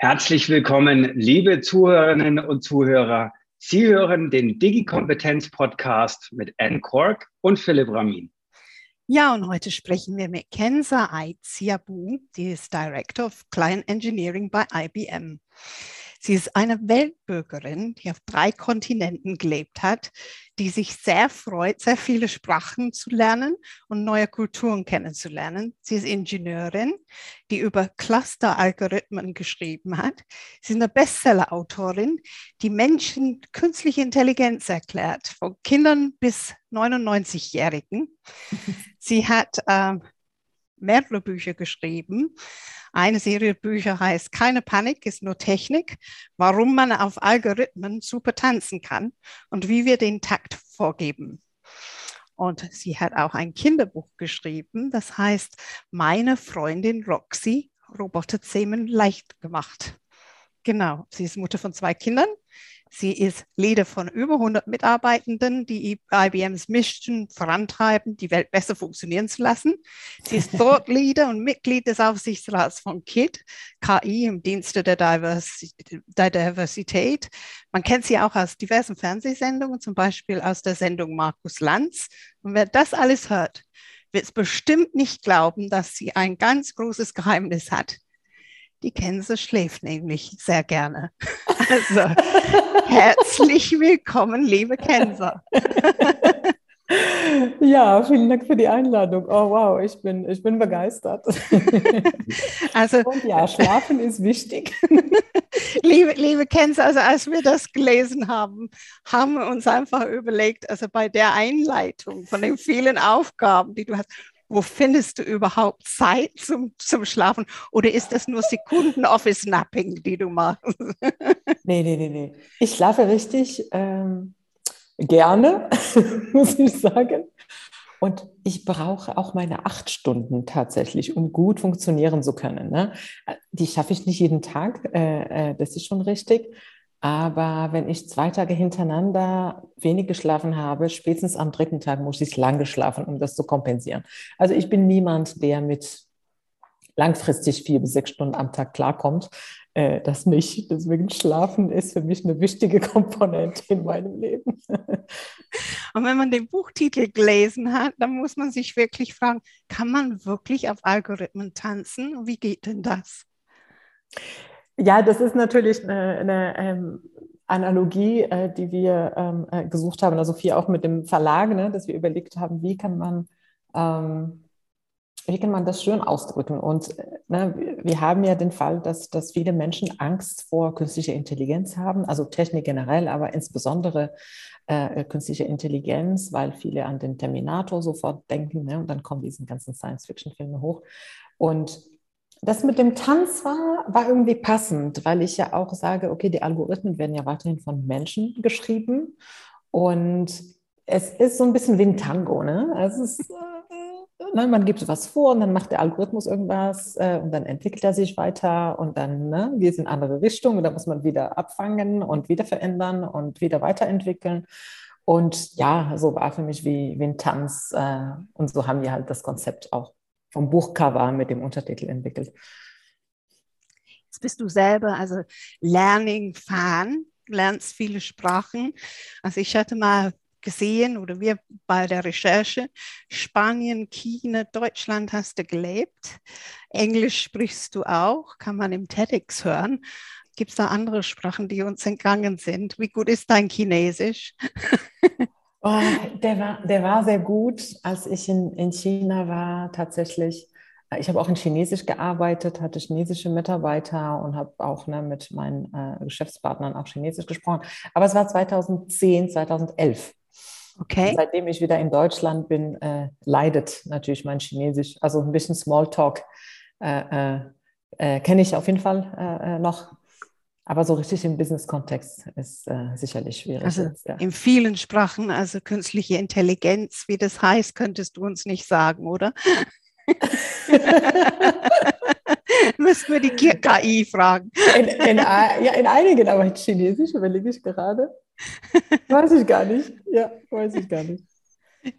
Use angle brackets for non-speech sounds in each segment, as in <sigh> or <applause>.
Herzlich willkommen, liebe Zuhörerinnen und Zuhörer. Sie hören den Digi-Kompetenz-Podcast mit Anne Kork und Philipp Ramin. Ja, und heute sprechen wir mit Kenza Aiziabu, die ist Director of Client Engineering bei IBM. Sie ist eine Weltbürgerin, die auf drei Kontinenten gelebt hat, die sich sehr freut, sehr viele Sprachen zu lernen und neue Kulturen kennenzulernen. Sie ist Ingenieurin, die über Cluster-Algorithmen geschrieben hat. Sie ist eine Bestseller-Autorin, die Menschen künstliche Intelligenz erklärt, von Kindern bis 99-Jährigen. <laughs> Sie hat äh, mehrere Bücher geschrieben. Eine Serie Bücher heißt Keine Panik ist nur Technik, warum man auf Algorithmen super tanzen kann und wie wir den Takt vorgeben. Und sie hat auch ein Kinderbuch geschrieben, das heißt Meine Freundin Roxy, Roboterzähmen leicht gemacht. Genau, sie ist Mutter von zwei Kindern Sie ist Leader von über 100 Mitarbeitenden, die IBMs Mission vorantreiben, die Welt besser funktionieren zu lassen. Sie ist <laughs> Thought Leader und Mitglied des Aufsichtsrats von KIT, KI im Dienste der, Diversität. Man kennt sie auch aus diversen Fernsehsendungen, zum Beispiel aus der Sendung Markus Lanz. Und wer das alles hört, wird es bestimmt nicht glauben, dass sie ein ganz großes Geheimnis hat. Die Kense schläft nämlich sehr gerne. <laughs> Also herzlich willkommen, liebe Kenser. <laughs> Ja, vielen Dank für die Einladung. Oh wow, ich bin, ich bin begeistert. <laughs> Also, Und ja, schlafen ist wichtig. Liebe, liebe Kenza, also als wir das gelesen haben, haben wir uns einfach überlegt, also bei der Einleitung von den vielen Aufgaben, die du hast, wo findest du überhaupt Zeit zum, zum Schlafen? Oder ist das nur Sekunden-Office-Napping, die du machst? <laughs> nee, nee, nee, nee. Ich schlafe richtig ähm, gerne, <laughs> muss ich sagen. Und ich brauche auch meine acht Stunden tatsächlich, um gut funktionieren zu können. Ne? Die schaffe ich nicht jeden Tag, äh, äh, das ist schon richtig. Aber wenn ich zwei Tage hintereinander wenig geschlafen habe, spätestens am dritten Tag muss ich lang geschlafen, um das zu kompensieren. Also ich bin niemand, der mit langfristig vier bis sechs Stunden am Tag klarkommt. Äh, das nicht. Deswegen Schlafen ist für mich eine wichtige <laughs> Komponente in meinem Leben. Und wenn man den Buchtitel gelesen hat, dann muss man sich wirklich fragen, kann man wirklich auf Algorithmen tanzen? Wie geht denn das? Ja, das ist natürlich eine, eine ähm, Analogie, äh, die wir ähm, äh, gesucht haben, also viel auch mit dem Verlag, ne, dass wir überlegt haben, wie kann man, ähm, wie kann man das schön ausdrücken? Und äh, ne, wir haben ja den Fall, dass, dass viele Menschen Angst vor künstlicher Intelligenz haben, also Technik generell, aber insbesondere äh, künstliche Intelligenz, weil viele an den Terminator sofort denken ne, und dann kommen diese ganzen Science-Fiction-Filme hoch. Und das mit dem Tanz war, war irgendwie passend, weil ich ja auch sage, okay, die Algorithmen werden ja weiterhin von Menschen geschrieben und es ist so ein bisschen wie ein Tango, ne? Es ist, äh, ne, man gibt was vor und dann macht der Algorithmus irgendwas äh, und dann entwickelt er sich weiter und dann ne, geht es in andere Richtungen und dann muss man wieder abfangen und wieder verändern und wieder weiterentwickeln. Und ja, so war für mich wie, wie ein Tanz. Äh, und so haben wir halt das Konzept auch vom Buchcover mit dem Untertitel entwickelt. Jetzt bist du selber also Learning-Fan, lernst viele Sprachen. Also ich hatte mal gesehen oder wir bei der Recherche, Spanien, China, Deutschland hast du gelebt. Englisch sprichst du auch, kann man im TEDx hören. Gibt es da andere Sprachen, die uns entgangen sind? Wie gut ist dein Chinesisch? <laughs> Oh, der, war, der war sehr gut, als ich in, in China war, tatsächlich. Ich habe auch in Chinesisch gearbeitet, hatte chinesische Mitarbeiter und habe auch ne, mit meinen äh, Geschäftspartnern auch Chinesisch gesprochen. Aber es war 2010, 2011. Okay. Seitdem ich wieder in Deutschland bin, äh, leidet natürlich mein Chinesisch. Also ein bisschen Smalltalk äh, äh, äh kenne ich auf jeden Fall äh, äh, noch. Aber so richtig im Business-Kontext ist äh, sicherlich schwierig. Also jetzt, ja. in vielen Sprachen, also künstliche Intelligenz, wie das heißt, könntest du uns nicht sagen, oder? <laughs> Müssten wir die KI fragen. In, in, ja, in einigen, aber in Chinesisch überlege ich gerade. Weiß ich gar nicht. Ja, weiß ich gar nicht.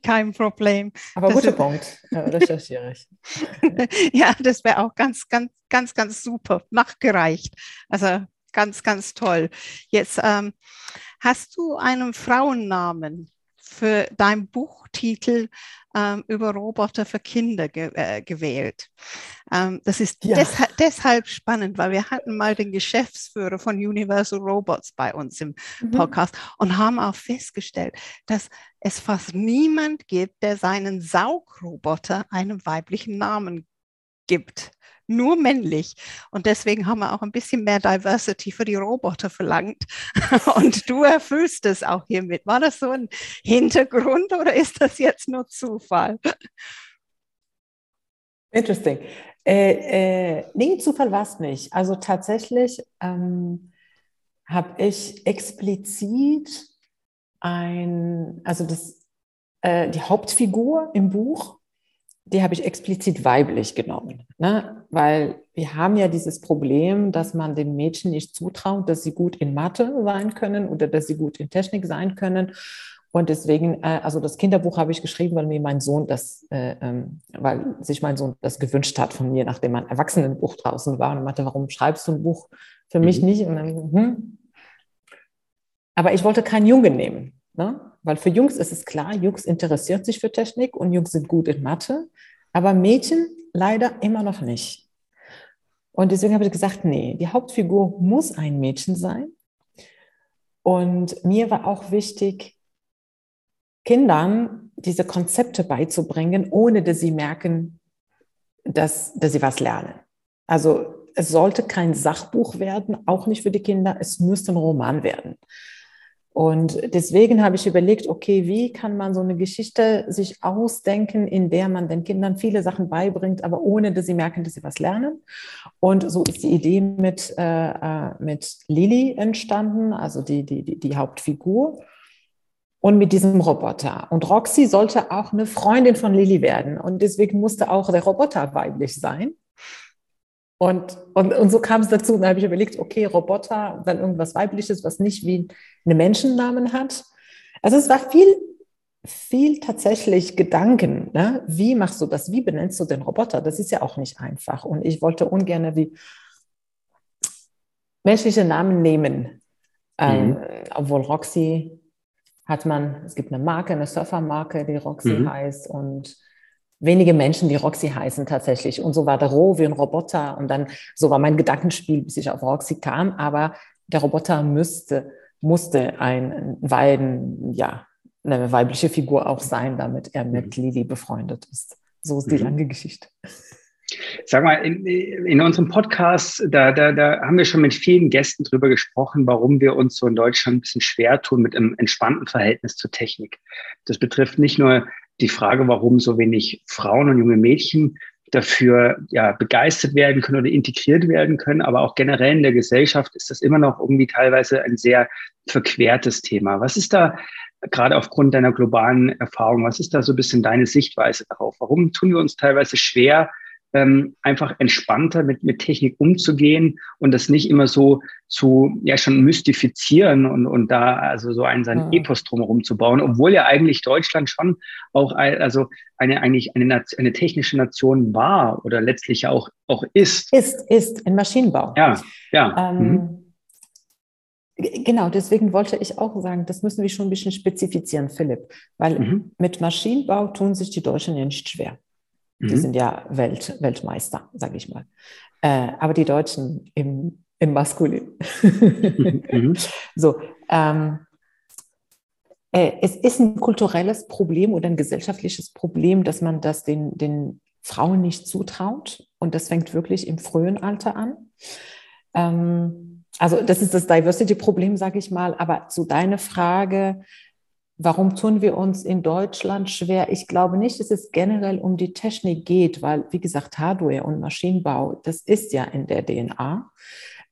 Kein Problem. Aber guter Punkt, ja, recherchiere ich. <laughs> ja, das wäre auch ganz, ganz, ganz, ganz super nachgereicht. Also ganz, ganz toll. Jetzt ähm, hast du einen Frauennamen für dein Buchtitel ähm, über Roboter für Kinder ge äh, gewählt. Ähm, das ist ja. desha deshalb spannend, weil wir hatten mal den Geschäftsführer von Universal Robots bei uns im mhm. Podcast und haben auch festgestellt, dass es fast niemand gibt, der seinen Saugroboter einen weiblichen Namen gibt nur männlich. Und deswegen haben wir auch ein bisschen mehr Diversity für die Roboter verlangt. <laughs> Und du erfüllst es auch hiermit. War das so ein Hintergrund oder ist das jetzt nur Zufall? Interesting. Äh, äh, nee, Zufall war es nicht. Also tatsächlich ähm, habe ich explizit ein, also das, äh, die Hauptfigur im Buch die habe ich explizit weiblich genommen, ne? weil wir haben ja dieses Problem, dass man den Mädchen nicht zutraut, dass sie gut in Mathe sein können oder dass sie gut in Technik sein können. Und deswegen, äh, also das Kinderbuch habe ich geschrieben, weil mir mein Sohn das, äh, ähm, weil sich mein Sohn das gewünscht hat von mir, nachdem ein Erwachsenenbuch draußen war und meinte, warum schreibst du ein Buch für mich mhm. nicht? Dann, hm. Aber ich wollte keinen Jungen nehmen. Ne? Weil für Jungs ist es klar, Jungs interessiert sich für Technik und Jungs sind gut in Mathe, aber Mädchen leider immer noch nicht. Und deswegen habe ich gesagt, nee, die Hauptfigur muss ein Mädchen sein. Und mir war auch wichtig, Kindern diese Konzepte beizubringen, ohne dass sie merken, dass, dass sie was lernen. Also es sollte kein Sachbuch werden, auch nicht für die Kinder, es müsste ein Roman werden. Und deswegen habe ich überlegt, okay, wie kann man so eine Geschichte sich ausdenken, in der man den Kindern viele Sachen beibringt, aber ohne dass sie merken, dass sie was lernen. Und so ist die Idee mit, äh, äh mit Lili entstanden, also die, die, die, Hauptfigur. Und mit diesem Roboter. Und Roxy sollte auch eine Freundin von Lili werden. Und deswegen musste auch der Roboter weiblich sein. Und, und, und so kam es dazu. Und da habe ich überlegt, okay, Roboter, dann irgendwas Weibliches, was nicht wie eine Menschennamen hat. Also es war viel, viel tatsächlich Gedanken. Ne? Wie machst du das? Wie benennst du den Roboter? Das ist ja auch nicht einfach. Und ich wollte ungern wie menschliche Namen nehmen. Ähm, mhm. Ähm, obwohl Roxy hat man, es gibt eine Marke, eine Surfermarke, die Roxy mhm. heißt. Und wenige Menschen, die Roxy heißen tatsächlich. Und so war der Ro wie ein Roboter. Und dann, so war mein Gedankenspiel, bis ich auf Roxy kam. Aber der Roboter müsste, musste ein, ein ja, eine weibliche Figur auch sein, damit er mit mhm. Lili befreundet ist. So ist die mhm. lange Geschichte. Sag mal, in, in unserem Podcast, da, da, da haben wir schon mit vielen Gästen drüber gesprochen, warum wir uns so in Deutschland ein bisschen schwer tun mit einem entspannten Verhältnis zur Technik. Das betrifft nicht nur die Frage, warum so wenig Frauen und junge Mädchen dafür ja, begeistert werden können oder integriert werden können. Aber auch generell in der Gesellschaft ist das immer noch irgendwie teilweise ein sehr verquertes Thema. Was ist da gerade aufgrund deiner globalen Erfahrung, was ist da so ein bisschen deine Sichtweise darauf? Warum tun wir uns teilweise schwer, ähm, einfach entspannter mit, mit Technik umzugehen und das nicht immer so zu, ja, schon mystifizieren und, und da also so einen seinen ja. Epos drumherum zu bauen, obwohl ja eigentlich Deutschland schon auch also eine, eigentlich eine, eine technische Nation war oder letztlich auch, auch ist. Ist, ist, in Maschinenbau. Ja, ja. Ähm, mhm. Genau, deswegen wollte ich auch sagen, das müssen wir schon ein bisschen spezifizieren, Philipp, weil mhm. mit Maschinenbau tun sich die Deutschen ja nicht schwer. Die mhm. sind ja Welt, Weltmeister, sage ich mal. Äh, aber die Deutschen im, im Maskulin. mhm. <laughs> So, ähm, äh, es ist ein kulturelles Problem oder ein gesellschaftliches Problem, dass man das den, den Frauen nicht zutraut. Und das fängt wirklich im frühen Alter an. Ähm, also das ist das Diversity-Problem, sage ich mal. Aber zu deiner Frage, Warum tun wir uns in Deutschland schwer? Ich glaube nicht, dass es generell um die Technik geht, weil, wie gesagt, Hardware und Maschinenbau, das ist ja in der DNA.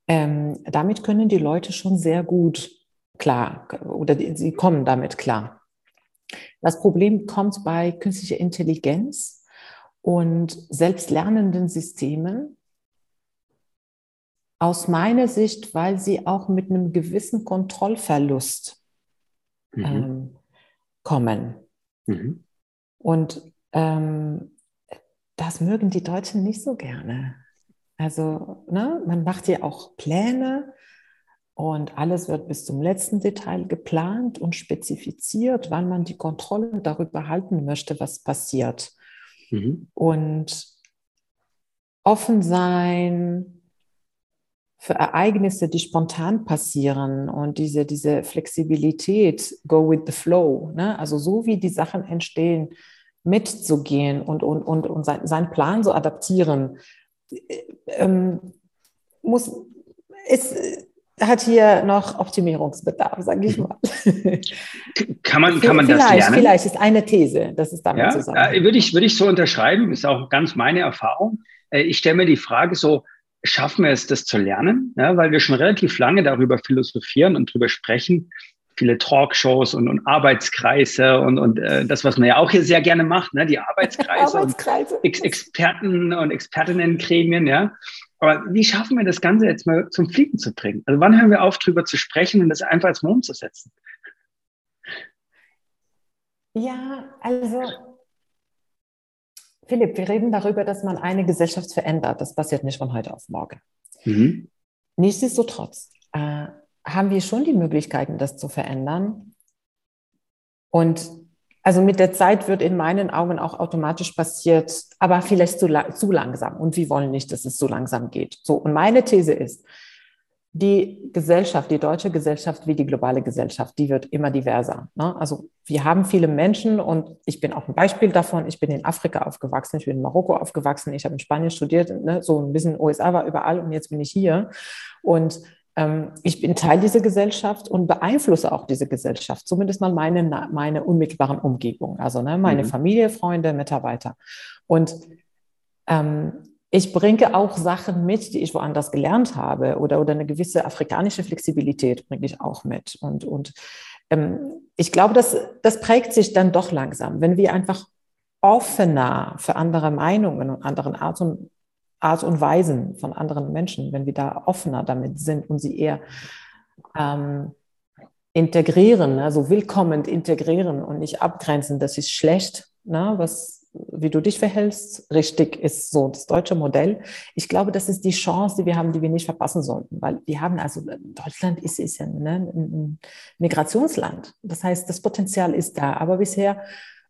Ähm, damit können die Leute schon sehr gut klar oder die, sie kommen damit klar. Das Problem kommt bei künstlicher Intelligenz und selbstlernenden Systemen. Aus meiner Sicht, weil sie auch mit einem gewissen Kontrollverlust mhm. ähm, kommen. Mhm. Und ähm, das mögen die Deutschen nicht so gerne. Also ne, man macht ja auch Pläne und alles wird bis zum letzten Detail geplant und spezifiziert, wann man die Kontrolle darüber halten möchte, was passiert. Mhm. Und offen sein, für Ereignisse, die spontan passieren und diese, diese Flexibilität, go with the flow, ne? also so wie die Sachen entstehen, mitzugehen und, und, und, und sein, seinen Plan so adaptieren, ähm, muss, ist, hat hier noch Optimierungsbedarf, sage ich mhm. mal. Kann man, kann man vielleicht, das lernen? Vielleicht ist eine These, das ist damit ja, zusammen. Äh, würde ich, würde ich so unterschreiben, ist auch ganz meine Erfahrung. Äh, ich stelle mir die Frage so, schaffen wir es, das zu lernen? Ja, weil wir schon relativ lange darüber philosophieren und darüber sprechen. Viele Talkshows und, und Arbeitskreise und, und äh, das, was man ja auch hier sehr gerne macht, ne? die Arbeitskreise, Arbeitskreise. und Ex Experten und Expertinnengremien, ja. Aber wie schaffen wir das Ganze jetzt mal zum Fliegen zu bringen? Also wann hören wir auf, darüber zu sprechen und das einfach als Mal umzusetzen? Ja, also Philipp, wir reden darüber, dass man eine Gesellschaft verändert. Das passiert nicht von heute auf morgen. Mhm. Nichtsdestotrotz äh, haben wir schon die Möglichkeiten, das zu verändern. Und also mit der Zeit wird in meinen Augen auch automatisch passiert, aber vielleicht zu, zu langsam. Und wir wollen nicht, dass es so langsam geht. So, und meine These ist, die Gesellschaft, die deutsche Gesellschaft wie die globale Gesellschaft, die wird immer diverser. Ne? Also wir haben viele Menschen und ich bin auch ein Beispiel davon. Ich bin in Afrika aufgewachsen, ich bin in Marokko aufgewachsen, ich habe in Spanien studiert, ne? so ein bisschen USA war überall und jetzt bin ich hier. Und ähm, ich bin Teil dieser Gesellschaft und beeinflusse auch diese Gesellschaft, zumindest mal meine, meine unmittelbaren Umgebung, also ne, meine mhm. Familie, Freunde, Mitarbeiter. Und ähm, ich bringe auch Sachen mit, die ich woanders gelernt habe oder, oder eine gewisse afrikanische Flexibilität bringe ich auch mit. Und, und ähm, ich glaube, das, das prägt sich dann doch langsam, wenn wir einfach offener für andere Meinungen und anderen Art und, Art und Weisen von anderen Menschen, wenn wir da offener damit sind und sie eher ähm, integrieren, also willkommend integrieren und nicht abgrenzen, das ist schlecht, ne, was wie du dich verhältst, richtig ist so das deutsche Modell. Ich glaube, das ist die Chance, die wir haben, die wir nicht verpassen sollten, weil wir haben also, Deutschland ist, ist ja ne, ein Migrationsland. Das heißt, das Potenzial ist da, aber bisher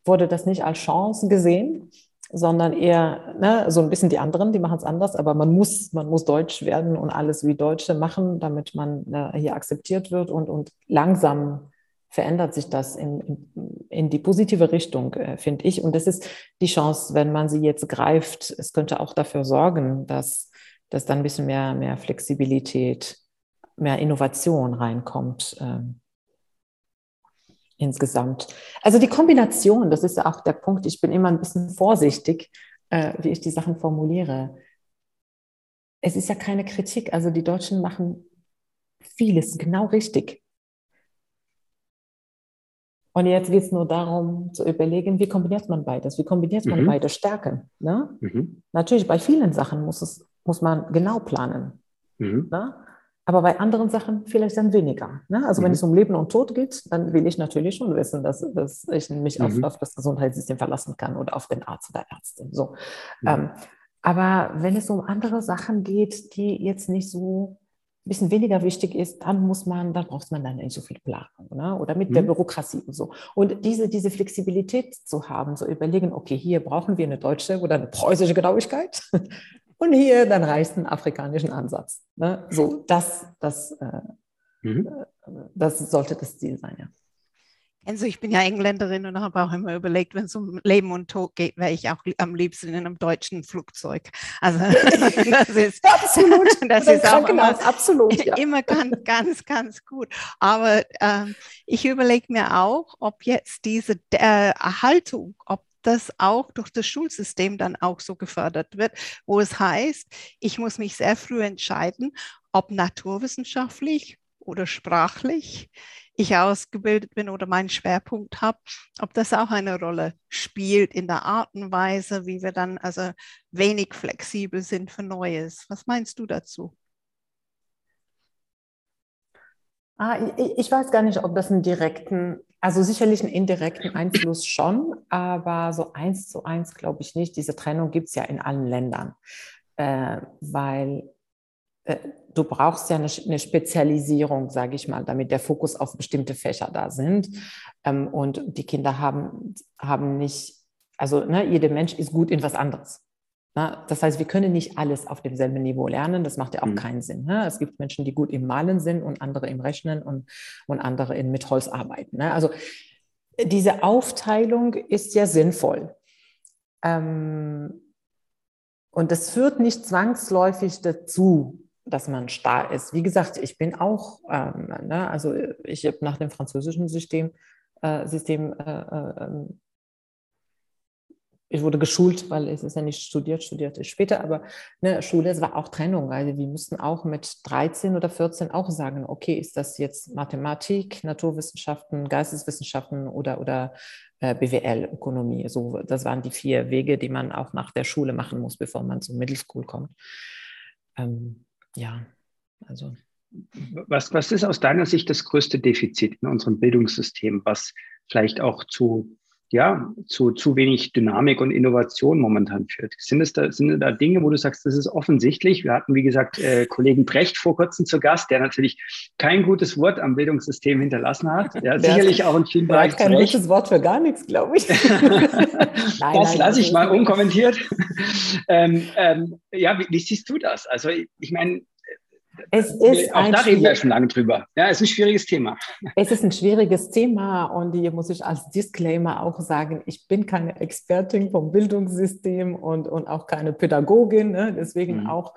wurde das nicht als Chance gesehen, sondern eher ne, so ein bisschen die anderen, die machen es anders, aber man muss, man muss Deutsch werden und alles wie Deutsche machen, damit man äh, hier akzeptiert wird und, und langsam verändert sich das in, in, die positive Richtung, äh, finde ich. Und das ist die Chance, wenn man sie jetzt greift. Es könnte auch dafür sorgen, dass, dass dann ein bisschen mehr, mehr Flexibilität, mehr Innovation reinkommt. Äh, insgesamt. Also die Kombination, das ist ja auch der Punkt, ich bin immer ein bisschen vorsichtig, äh, wie ich die Sachen formuliere. Es ist ja keine Kritik, also die Deutschen machen vieles genau richtig. Und jetzt geht es nur darum zu überlegen, wie kombiniert man beides? Wie kombiniert man mhm. beide Stärken? Ne? Mhm. Natürlich, bei vielen Sachen muss, es, muss man genau planen. Mhm. Ne? Aber bei anderen Sachen vielleicht dann weniger. Ne? Also wenn mhm. es um Leben und Tod geht, dann will ich natürlich schon wissen, dass, dass ich mich auf, mhm. auf, das Gesundheitssystem verlassen kann oder auf den Arzt oder Ärztin. So. Ähm, aber wenn es um andere Sachen geht, die jetzt nicht so bisschen weniger wichtig ist, dann muss man, dann braucht man dann nicht so viel Planung ne? oder mit mhm. der Bürokratie und so. Und diese, diese Flexibilität zu haben, so überlegen, okay, hier brauchen wir eine deutsche oder eine preußische Genauigkeit <laughs> und hier dann reicht ein afrikanischen Ansatz. Ne? So, das, das, äh, mhm. Äh, das sollte das Ziel sein, ja. Also ich bin ja Engländerin und habe auch immer überlegt, wenn es um Leben und Tod geht, wäre ich auch am liebsten in einem deutschen Flugzeug. Also <laughs> das ist absolut, <laughs> das ist auch immer, absolut, ja. immer ganz, ganz, ganz gut. Aber ähm, ich überlege mir auch, ob jetzt diese äh, Erhaltung, ob das auch durch das Schulsystem dann auch so gefördert wird, wo es heißt, ich muss mich sehr früh entscheiden, ob naturwissenschaftlich oder sprachlich ich ausgebildet bin oder meinen Schwerpunkt habe, ob das auch eine Rolle spielt in der Art und Weise, wie wir dann also wenig flexibel sind für Neues. Was meinst du dazu? Ah, ich, weiß gar nicht, ob das einen direkten, also sicherlich einen indirekten Einfluss schon, aber so eins zu eins glaube ich nicht. Diese Trennung gibt es ja in allen Ländern, äh, weil du brauchst ja eine, eine Spezialisierung, sage ich mal, damit der Fokus auf bestimmte Fächer da sind. Ähm, und die Kinder haben, haben nicht, also ne, jeder Mensch ist gut in was anderes. Das heißt, wir können nicht alles auf demselben Niveau lernen. Das macht ja auch mhm. keinen Sinn. Ne? Es gibt Menschen, die gut im Malen sind und andere im Rechnen und, und andere in, mit Holz arbeiten. Ne? Also diese Aufteilung ist ja sinnvoll. Ähm, und das führt nicht zwangsläufig dazu, dass man starr ist. Wie gesagt, ich bin auch, ähm, ne, also ich habe nach dem französischen System, äh, System äh, äh, ich wurde geschult, weil es ist ja nicht studiert, studierte ich später, aber ne, Schule, es war auch Trennung. Also wir mussten auch mit 13 oder 14 auch sagen, okay, ist das jetzt Mathematik, Naturwissenschaften, Geisteswissenschaften oder, oder äh, BWL, Ökonomie. So, das waren die vier Wege, die man auch nach der Schule machen muss, bevor man zur Middle School kommt. Ähm, ja, also. Was, was ist aus deiner Sicht das größte Defizit in unserem Bildungssystem, was vielleicht auch zu, ja, zu, zu wenig Dynamik und Innovation momentan führt? Sind es da, sind da Dinge, wo du sagst, das ist offensichtlich? Wir hatten, wie gesagt, äh, Kollegen Brecht vor kurzem zu Gast, der natürlich kein gutes Wort am Bildungssystem hinterlassen hat. Ja, <laughs> sicherlich auch in vielen Bereichen. Kein gutes Wort für gar nichts, glaube ich. <laughs> <laughs> nein, das lasse ich mal unkommentiert. ähm, ähm, ja, wie, wie, siehst du das? Also ich, ich meine, es ist auch da reden wir schon lange drüber. Ja, es ist ein schwieriges Thema. Es ist ein schwieriges Thema und hier muss ich als Disclaimer auch sagen, ich bin keine Expertin vom Bildungssystem und, und auch keine Pädagogin. Ne? Deswegen mhm. auch,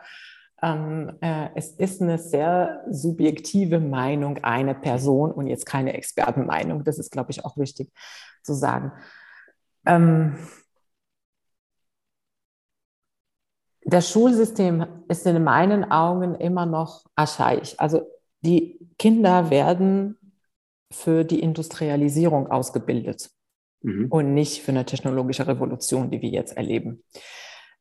ähm, äh, es ist eine sehr subjektive Meinung einer Person und jetzt keine Expertenmeinung. Das ist, glaube ich, auch wichtig zu sagen. Ähm, das Schulsystem ist in meinen Augen immer noch archaisch. Also die Kinder werden für die Industrialisierung ausgebildet mhm. und nicht für eine technologische Revolution, die wir jetzt erleben.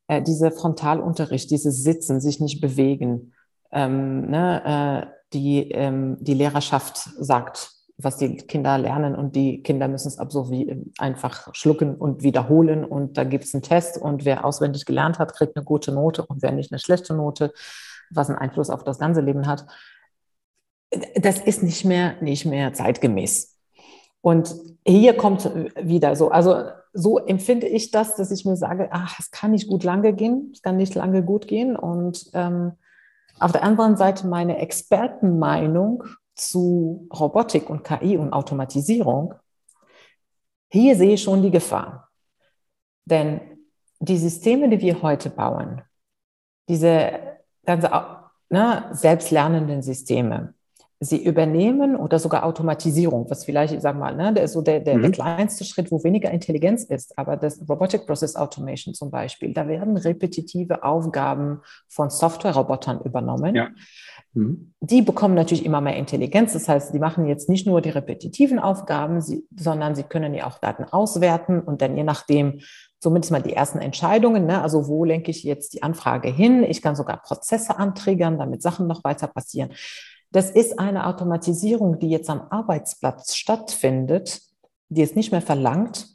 Äh, dieser Frontalunterricht, dieses Sitzen, sich nicht bewegen, ähm, ne, äh, die, ähm, die Lehrerschaft sagt, was die Kinder lernen und die Kinder müssen es absolvieren, einfach schlucken und wiederholen und da gibt es einen Test und wer auswendig gelernt hat, kriegt eine gute Note und wer nicht eine schlechte Note, was einen Einfluss auf das ganze Leben hat. Das ist nicht mehr, nicht mehr zeitgemäß. Und hier kommt wieder so, also so empfinde ich das, dass ich mir sage, ach, es kann nicht gut lange gehen, es kann nicht lange gut gehen. Und ähm, auf der anderen Seite meine Expertenmeinung zu Robotik und KI und Automatisierung, hier sehe ich schon die Gefahr. Denn die Systeme, die wir heute bauen, diese ganze ne, selbstlernenden Systeme, sie übernehmen oder sogar Automatisierung, was vielleicht, ich sag mal, ne, der so der, der, mhm. der kleinste Schritt, wo weniger Intelligenz ist, aber das Robotic Process Automation zum Beispiel, da werden repetitive Aufgaben von Software-Robotern übernommen. Ja. Mhm. Die bekommen natürlich immer mehr Intelligenz. Das heißt, die machen jetzt nicht nur die repetitiven Aufgaben, sie, sondern sie können ja auch Daten auswerten und dann je nachdem zumindest mal die ersten Entscheidungen, ne? also wo lenke ich jetzt die Anfrage hin? Ich kann sogar Prozesse antriggern, damit Sachen noch weiter passieren. Das ist eine Automatisierung, die jetzt am Arbeitsplatz stattfindet, die es nicht mehr verlangt,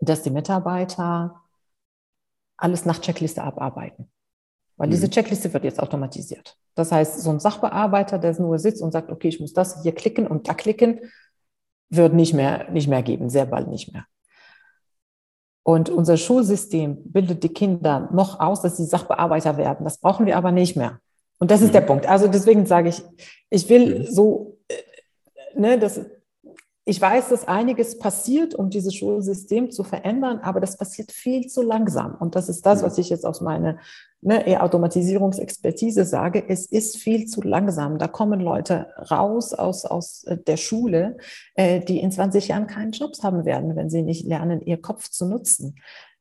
dass die Mitarbeiter alles nach Checkliste abarbeiten. Weil mhm. diese Checkliste wird jetzt automatisiert. Das heißt, so ein Sachbearbeiter, der nur sitzt und sagt, okay, ich muss das hier klicken und da klicken, wird nicht mehr, nicht mehr geben, sehr bald nicht mehr. Und unser Schulsystem bildet die Kinder noch aus, dass sie Sachbearbeiter werden. Das brauchen wir aber nicht mehr. Und das ist der mhm. Punkt. Also deswegen sage ich, ich will mhm. so, äh, ne, das, ich weiß, dass einiges passiert, um dieses Schulsystem zu verändern, aber das passiert viel zu langsam. Und das ist das, was ich jetzt aus meiner ne, Automatisierungsexpertise sage. Es ist viel zu langsam. Da kommen Leute raus aus, aus äh, der Schule, äh, die in 20 Jahren keinen Jobs haben werden, wenn sie nicht lernen, ihr Kopf zu nutzen.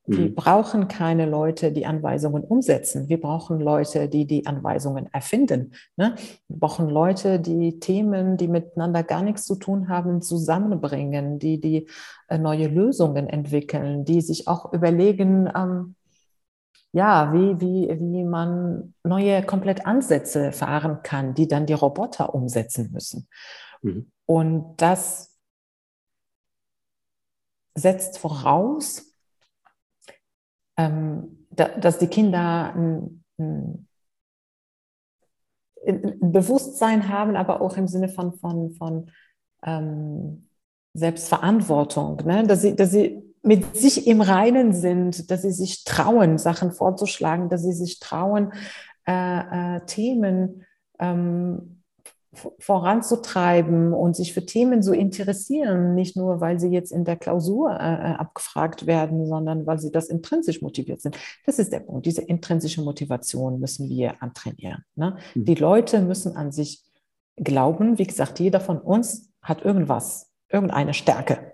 Wir mhm. brauchen keine Leute, die Anweisungen umsetzen. Wir brauchen Leute, die die Anweisungen erfinden. Ne? Wir brauchen Leute, die Themen, die miteinander gar nichts zu tun haben, zusammenbringen, die die äh, neue Lösungen entwickeln, die sich auch überlegen, ähm, ja, wie, wie, wie man neue komplett Ansätze fahren kann, die dann die Roboter umsetzen müssen. Mhm. Und das setzt voraus, ähm, da, dass die Kinder ein, ein, ein, Bewusstsein haben, aber auch im Sinne von, von, von ähm, Selbstverantwortung, ne? dass, sie, dass sie mit sich im Reinen sind, dass sie sich trauen, Sachen vorzuschlagen, dass sie sich trauen, äh, äh, Themen ähm, voranzutreiben und sich für Themen zu interessieren, nicht nur, weil sie jetzt in der Klausur äh, äh, abgefragt werden, sondern weil sie das intrinsisch motiviert sind. Das ist der Punkt. Diese intrinsische Motivation müssen wir antrainieren. Ne? Mhm. Die Leute müssen an sich glauben. Wie gesagt, jeder von uns hat irgendwas, irgendeine Stärke.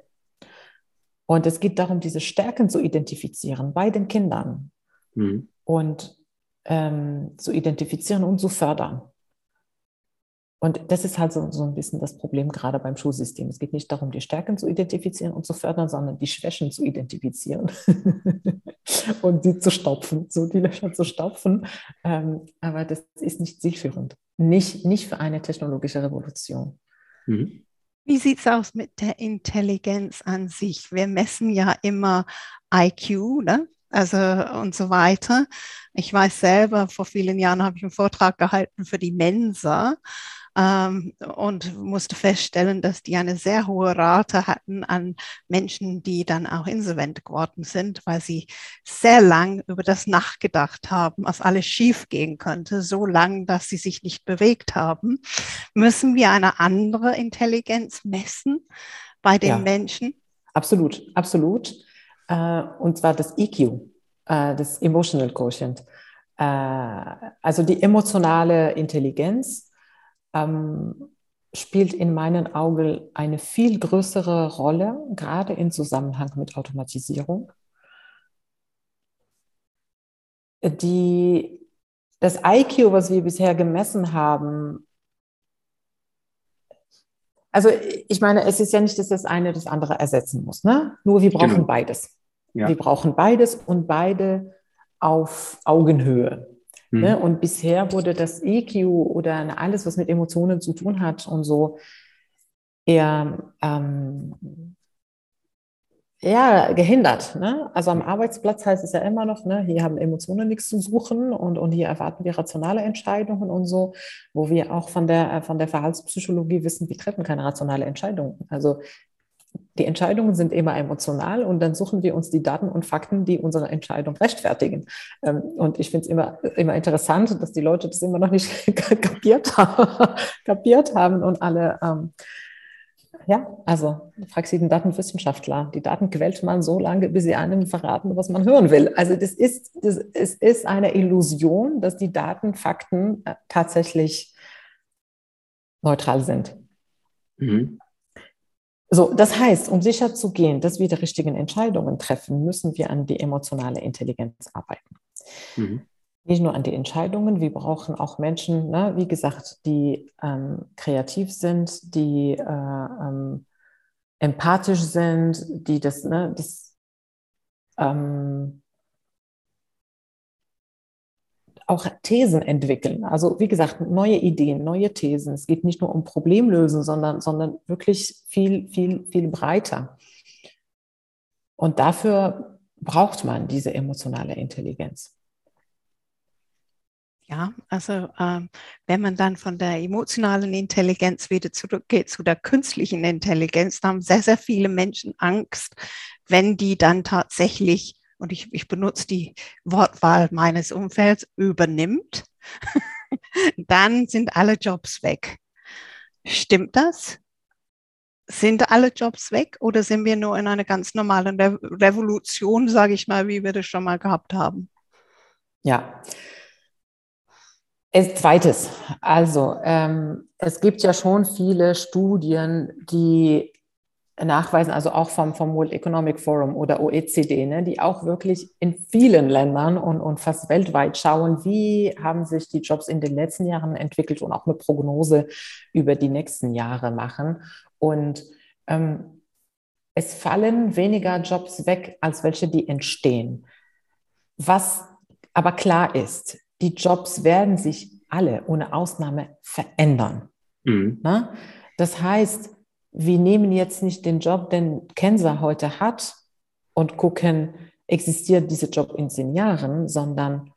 Und es geht darum, diese Stärken zu identifizieren bei den Kindern mhm. und ähm, zu identifizieren und zu fördern. Und das ist halt so, so ein bisschen das Problem gerade beim Schulsystem. Es geht nicht darum, die Stärken zu identifizieren und zu fördern, sondern die Schwächen zu identifizieren <laughs> und sie zu stopfen, so die Löcher zu stopfen. Ähm, aber das ist nicht zielführend. Nicht, nicht für eine technologische Revolution. Mhm. Wie sieht es aus mit der Intelligenz an sich? Wir messen ja immer IQ, ne? also und so weiter. Ich weiß selber, vor vielen Jahren habe ich einen Vortrag gehalten für die Mensa ähm, und musste feststellen, dass die eine sehr hohe Rate hatten an Menschen, die dann auch insolvent geworden sind, weil sie sehr lang über das nachgedacht haben, was alles schiefgehen könnte, so lang, dass sie sich nicht bewegt haben. Müssen wir eine andere Intelligenz messen bei den ja, Menschen? Absolut, absolut. Äh, und zwar das EQ, äh, das Emotional Quotient. Äh, also die emotionale Intelligenz ähm, spielt in meinen Augen eine viel größere Rolle, gerade im Zusammenhang mit Automatisierung. Die, das IQ, was wir bisher gemessen haben, also ich meine, es ist ja nicht, dass das eine das andere ersetzen muss. Ne? Nur wir brauchen genau. beides. Ja. Wir brauchen beides und beide auf Augenhöhe. Mhm. Ne? Und bisher wurde das EQ oder alles, was mit Emotionen zu tun hat und so, eher ähm, ja, gehindert. Ne? Also am Arbeitsplatz heißt es ja immer noch, ne, hier haben Emotionen nichts zu suchen und, und hier erwarten wir rationale Entscheidungen und so, wo wir auch von der, von der Verhaltenspsychologie wissen, wir treffen keine rationale Entscheidung. Also die Entscheidungen sind immer emotional und dann suchen wir uns die Daten und Fakten, die unsere Entscheidung rechtfertigen. Ähm, und ich finde es immer, immer interessant, dass die Leute das immer noch nicht <laughs> kapiert haben, <laughs> kapiert haben und alle, ähm, ja, also frag sie den Datenwissenschaftler. Die Daten quält man so lange, bis sie einem verraten, was man hören will. Also das ist, das, es ist eine Illusion, dass die Daten, Fakten äh, tatsächlich neutral sind. Mhm. So, das heißt, um sicher zu gehen, dass wir die richtigen Entscheidungen treffen, müssen wir an die emotionale Intelligenz arbeiten. Mhm. Nicht nur an die Entscheidungen, wir brauchen auch Menschen, ne, wie gesagt, die ähm, kreativ sind, die äh, ähm, empathisch sind, die das, ne, das ähm, auch Thesen entwickeln. Also wie gesagt, neue Ideen, neue Thesen. Es geht nicht nur um Problemlösen, sondern, sondern wirklich viel, viel, viel breiter. Und dafür braucht man diese emotionale Intelligenz. Ja, also ähm, wenn man dann von der emotionalen Intelligenz wieder zurückgeht zu der künstlichen Intelligenz, da haben sehr, sehr viele Menschen Angst, wenn die dann tatsächlich und ich, ich benutze die Wortwahl meines Umfelds, übernimmt, <laughs> dann sind alle Jobs weg. Stimmt das? Sind alle Jobs weg oder sind wir nur in einer ganz normalen Re Revolution, sage ich mal, wie wir das schon mal gehabt haben? Ja. Als zweites, also ähm, es gibt ja schon viele Studien, die nachweisen, also auch vom, vom World Economic Forum oder OECD, ne, die auch wirklich in vielen Ländern und, und fast weltweit schauen, wie haben sich die Jobs in den letzten Jahren entwickelt und auch eine Prognose über die nächsten Jahre machen. Und ähm, es fallen weniger Jobs weg, als welche, die entstehen. Was Aber klar ist, die Jobs werden sich alle ohne Ausnahme verändern. Mhm. Das heißt, wir nehmen jetzt nicht den Job, den Kenza heute hat und gucken, existiert dieser Job in zehn Jahren, sondern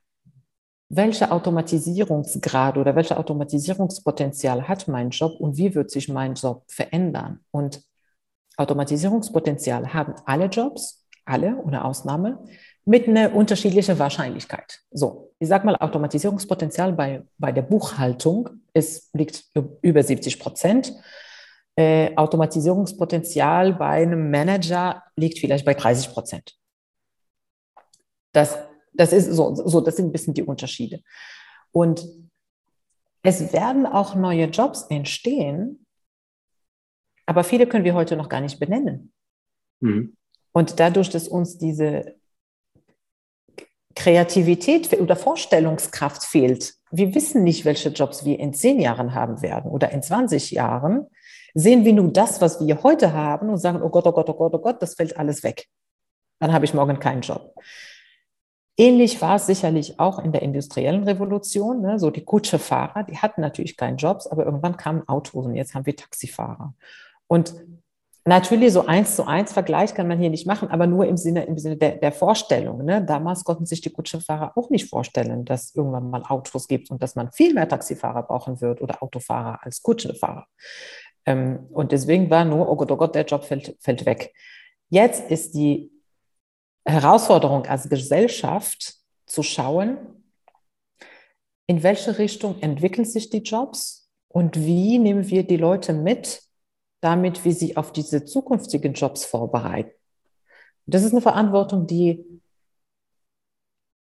welcher Automatisierungsgrad oder welches Automatisierungspotenzial hat mein Job und wie wird sich mein Job verändern? Und Automatisierungspotenzial haben alle Jobs, alle ohne Ausnahme, mit einer unterschiedlichen Wahrscheinlichkeit. So, ich sage mal, Automatisierungspotenzial bei, bei der Buchhaltung ist, liegt über 70 Prozent. Äh, Automatisierungspotenzial bei einem Manager liegt vielleicht bei 30 Prozent. Das das ist so, so, das sind ein bisschen die Unterschiede. Und es werden auch neue Jobs entstehen, aber viele können wir heute noch gar nicht benennen. Mhm. Und dadurch, dass uns diese Kreativität oder Vorstellungskraft fehlt, wir wissen nicht, welche Jobs wir in zehn Jahren haben werden oder in 20 Jahren, sehen wir nur das, was wir heute haben und sagen, oh Gott, oh Gott, oh Gott, oh Gott, das fällt alles weg. Dann habe ich morgen keinen Job. Ähnlich war es sicherlich auch in der industriellen Revolution. Ne? So die Kutschefahrer, die hatten natürlich keine Jobs, aber irgendwann kamen Autos und jetzt haben wir Taxifahrer. Und natürlich so eins zu eins Vergleich kann man hier nicht machen, aber nur im Sinne, im Sinne der, der Vorstellung. Ne? Damals konnten sich die Kutschefahrer auch nicht vorstellen, dass irgendwann mal Autos gibt und dass man viel mehr Taxifahrer brauchen wird oder Autofahrer als Kutschefahrer. Ähm, und deswegen war nur, oh Gott, oh Gott, der Job fällt, fällt weg. Jetzt ist die Herausforderung als Gesellschaft zu schauen, in welche Richtung entwickeln sich die Jobs und wie nehmen wir die Leute mit, damit wir sie auf diese zukünftigen Jobs vorbereiten. Das ist eine Verantwortung, die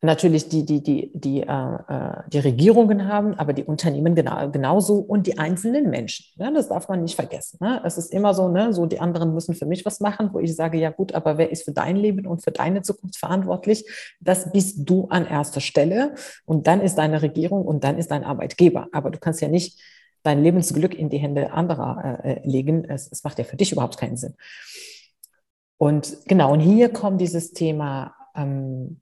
natürlich die, die, die, die, äh, äh, die Regierungen haben, aber die Unternehmen genau, genauso und die einzelnen Menschen. Ne? Das darf man nicht vergessen. Ne? Es ist immer so, ne, so die anderen müssen für mich was machen, wo ich sage, ja gut, aber wer ist für dein Leben und für deine Zukunft verantwortlich? Das bist du an erster Stelle und dann ist deine Regierung und dann ist dein Arbeitgeber. Aber du kannst ja nicht dein Lebensglück in die Hände anderer äh, äh legen. Es, es macht ja für dich überhaupt keinen Sinn. Und genau, und hier kommt dieses Thema ähm,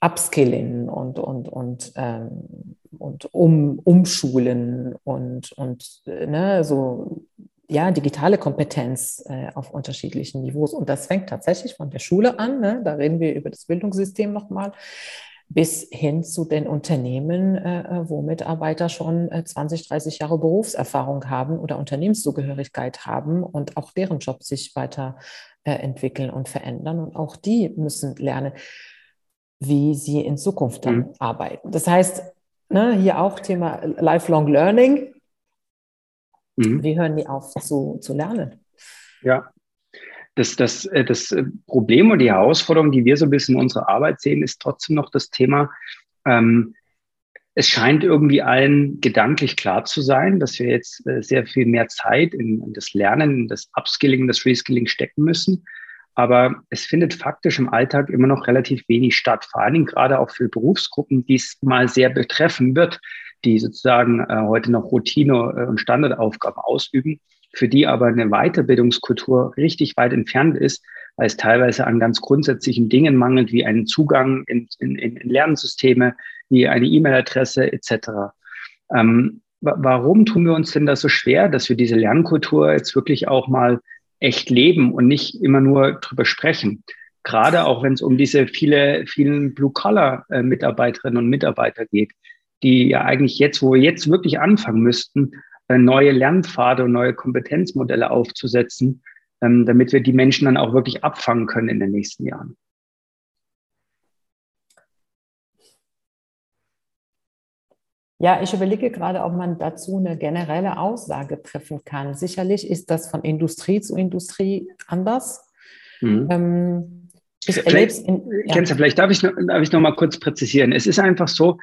Upskilling und, und, und, ähm, und um, umschulen und, und äh, ne, so ja, digitale Kompetenz äh, auf unterschiedlichen Niveaus. Und das fängt tatsächlich von der Schule an, ne? da reden wir über das Bildungssystem nochmal, bis hin zu den Unternehmen, äh, wo Mitarbeiter schon äh, 20, 30 Jahre Berufserfahrung haben oder Unternehmenszugehörigkeit haben und auch deren Job sich weiter äh, und verändern. Und auch die müssen lernen wie sie in Zukunft dann mhm. arbeiten. Das heißt, ne, hier auch Thema Lifelong Learning. Mhm. Wie hören die auf zu, zu lernen? Ja, das, das, äh, das Problem und die Herausforderung, die wir so ein bisschen in unserer Arbeit sehen, ist trotzdem noch das Thema, ähm, es scheint irgendwie allen gedanklich klar zu sein, dass wir jetzt äh, sehr viel mehr Zeit in, in das Lernen, in das Upskilling, das Reskilling stecken müssen. Aber es findet faktisch im Alltag immer noch relativ wenig statt, vor allen Dingen gerade auch für Berufsgruppen, die es mal sehr betreffen wird, die sozusagen äh, heute noch Routine- äh, und Standardaufgaben ausüben, für die aber eine Weiterbildungskultur richtig weit entfernt ist, weil es teilweise an ganz grundsätzlichen Dingen mangelt, wie einen Zugang in, in, in Lernsysteme, wie eine E-Mail-Adresse etc. Ähm, warum tun wir uns denn das so schwer, dass wir diese Lernkultur jetzt wirklich auch mal echt leben und nicht immer nur drüber sprechen. Gerade auch wenn es um diese viele, vielen Blue-Collar-Mitarbeiterinnen und Mitarbeiter geht, die ja eigentlich jetzt, wo wir jetzt wirklich anfangen müssten, äh, neue Lernpfade und neue Kompetenzmodelle aufzusetzen, ähm, damit wir die Menschen dann auch wirklich abfangen können in den nächsten Jahren. Ja, ich überlege gerade, ob man dazu eine generelle Aussage treffen kann. Sicherlich ist das von Industrie zu Industrie anders. Mhm. Ähm, ich vielleicht, in, ja. Kenza, vielleicht darf ich, noch, darf ich noch mal kurz präzisieren. Es ist einfach so,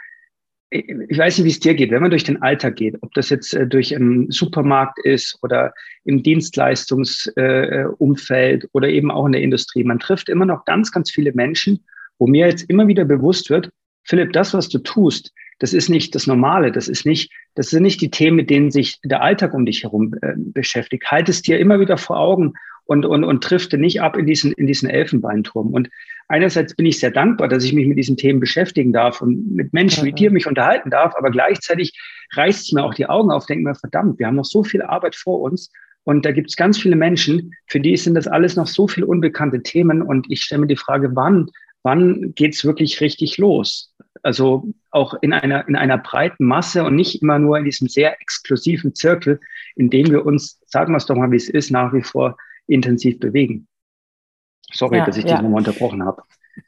ich weiß nicht, wie es dir geht, wenn man durch den Alltag geht, ob das jetzt äh, durch einen Supermarkt ist oder im Dienstleistungsumfeld äh, oder eben auch in der Industrie. Man trifft immer noch ganz, ganz viele Menschen, wo mir jetzt immer wieder bewusst wird, Philipp, das, was du tust, das ist nicht das Normale, das ist nicht, das sind nicht die Themen, mit denen sich der Alltag um dich herum äh, beschäftigt. Halt es dir immer wieder vor Augen und, und, und drifte nicht ab in diesen, in diesen Elfenbeinturm. Und einerseits bin ich sehr dankbar, dass ich mich mit diesen Themen beschäftigen darf und mit Menschen wie dir mich unterhalten darf, aber gleichzeitig reißt es mir auch die Augen auf, denke mir, verdammt, wir haben noch so viel Arbeit vor uns. Und da gibt es ganz viele Menschen, für die sind das alles noch so viele unbekannte Themen. Und ich stelle mir die Frage, wann, wann geht's wirklich richtig los? Also auch in einer, in einer breiten Masse und nicht immer nur in diesem sehr exklusiven Zirkel, in dem wir uns, sagen wir es doch mal, wie es ist, nach wie vor intensiv bewegen. Sorry, ja, dass ich ja. dich nochmal unterbrochen habe.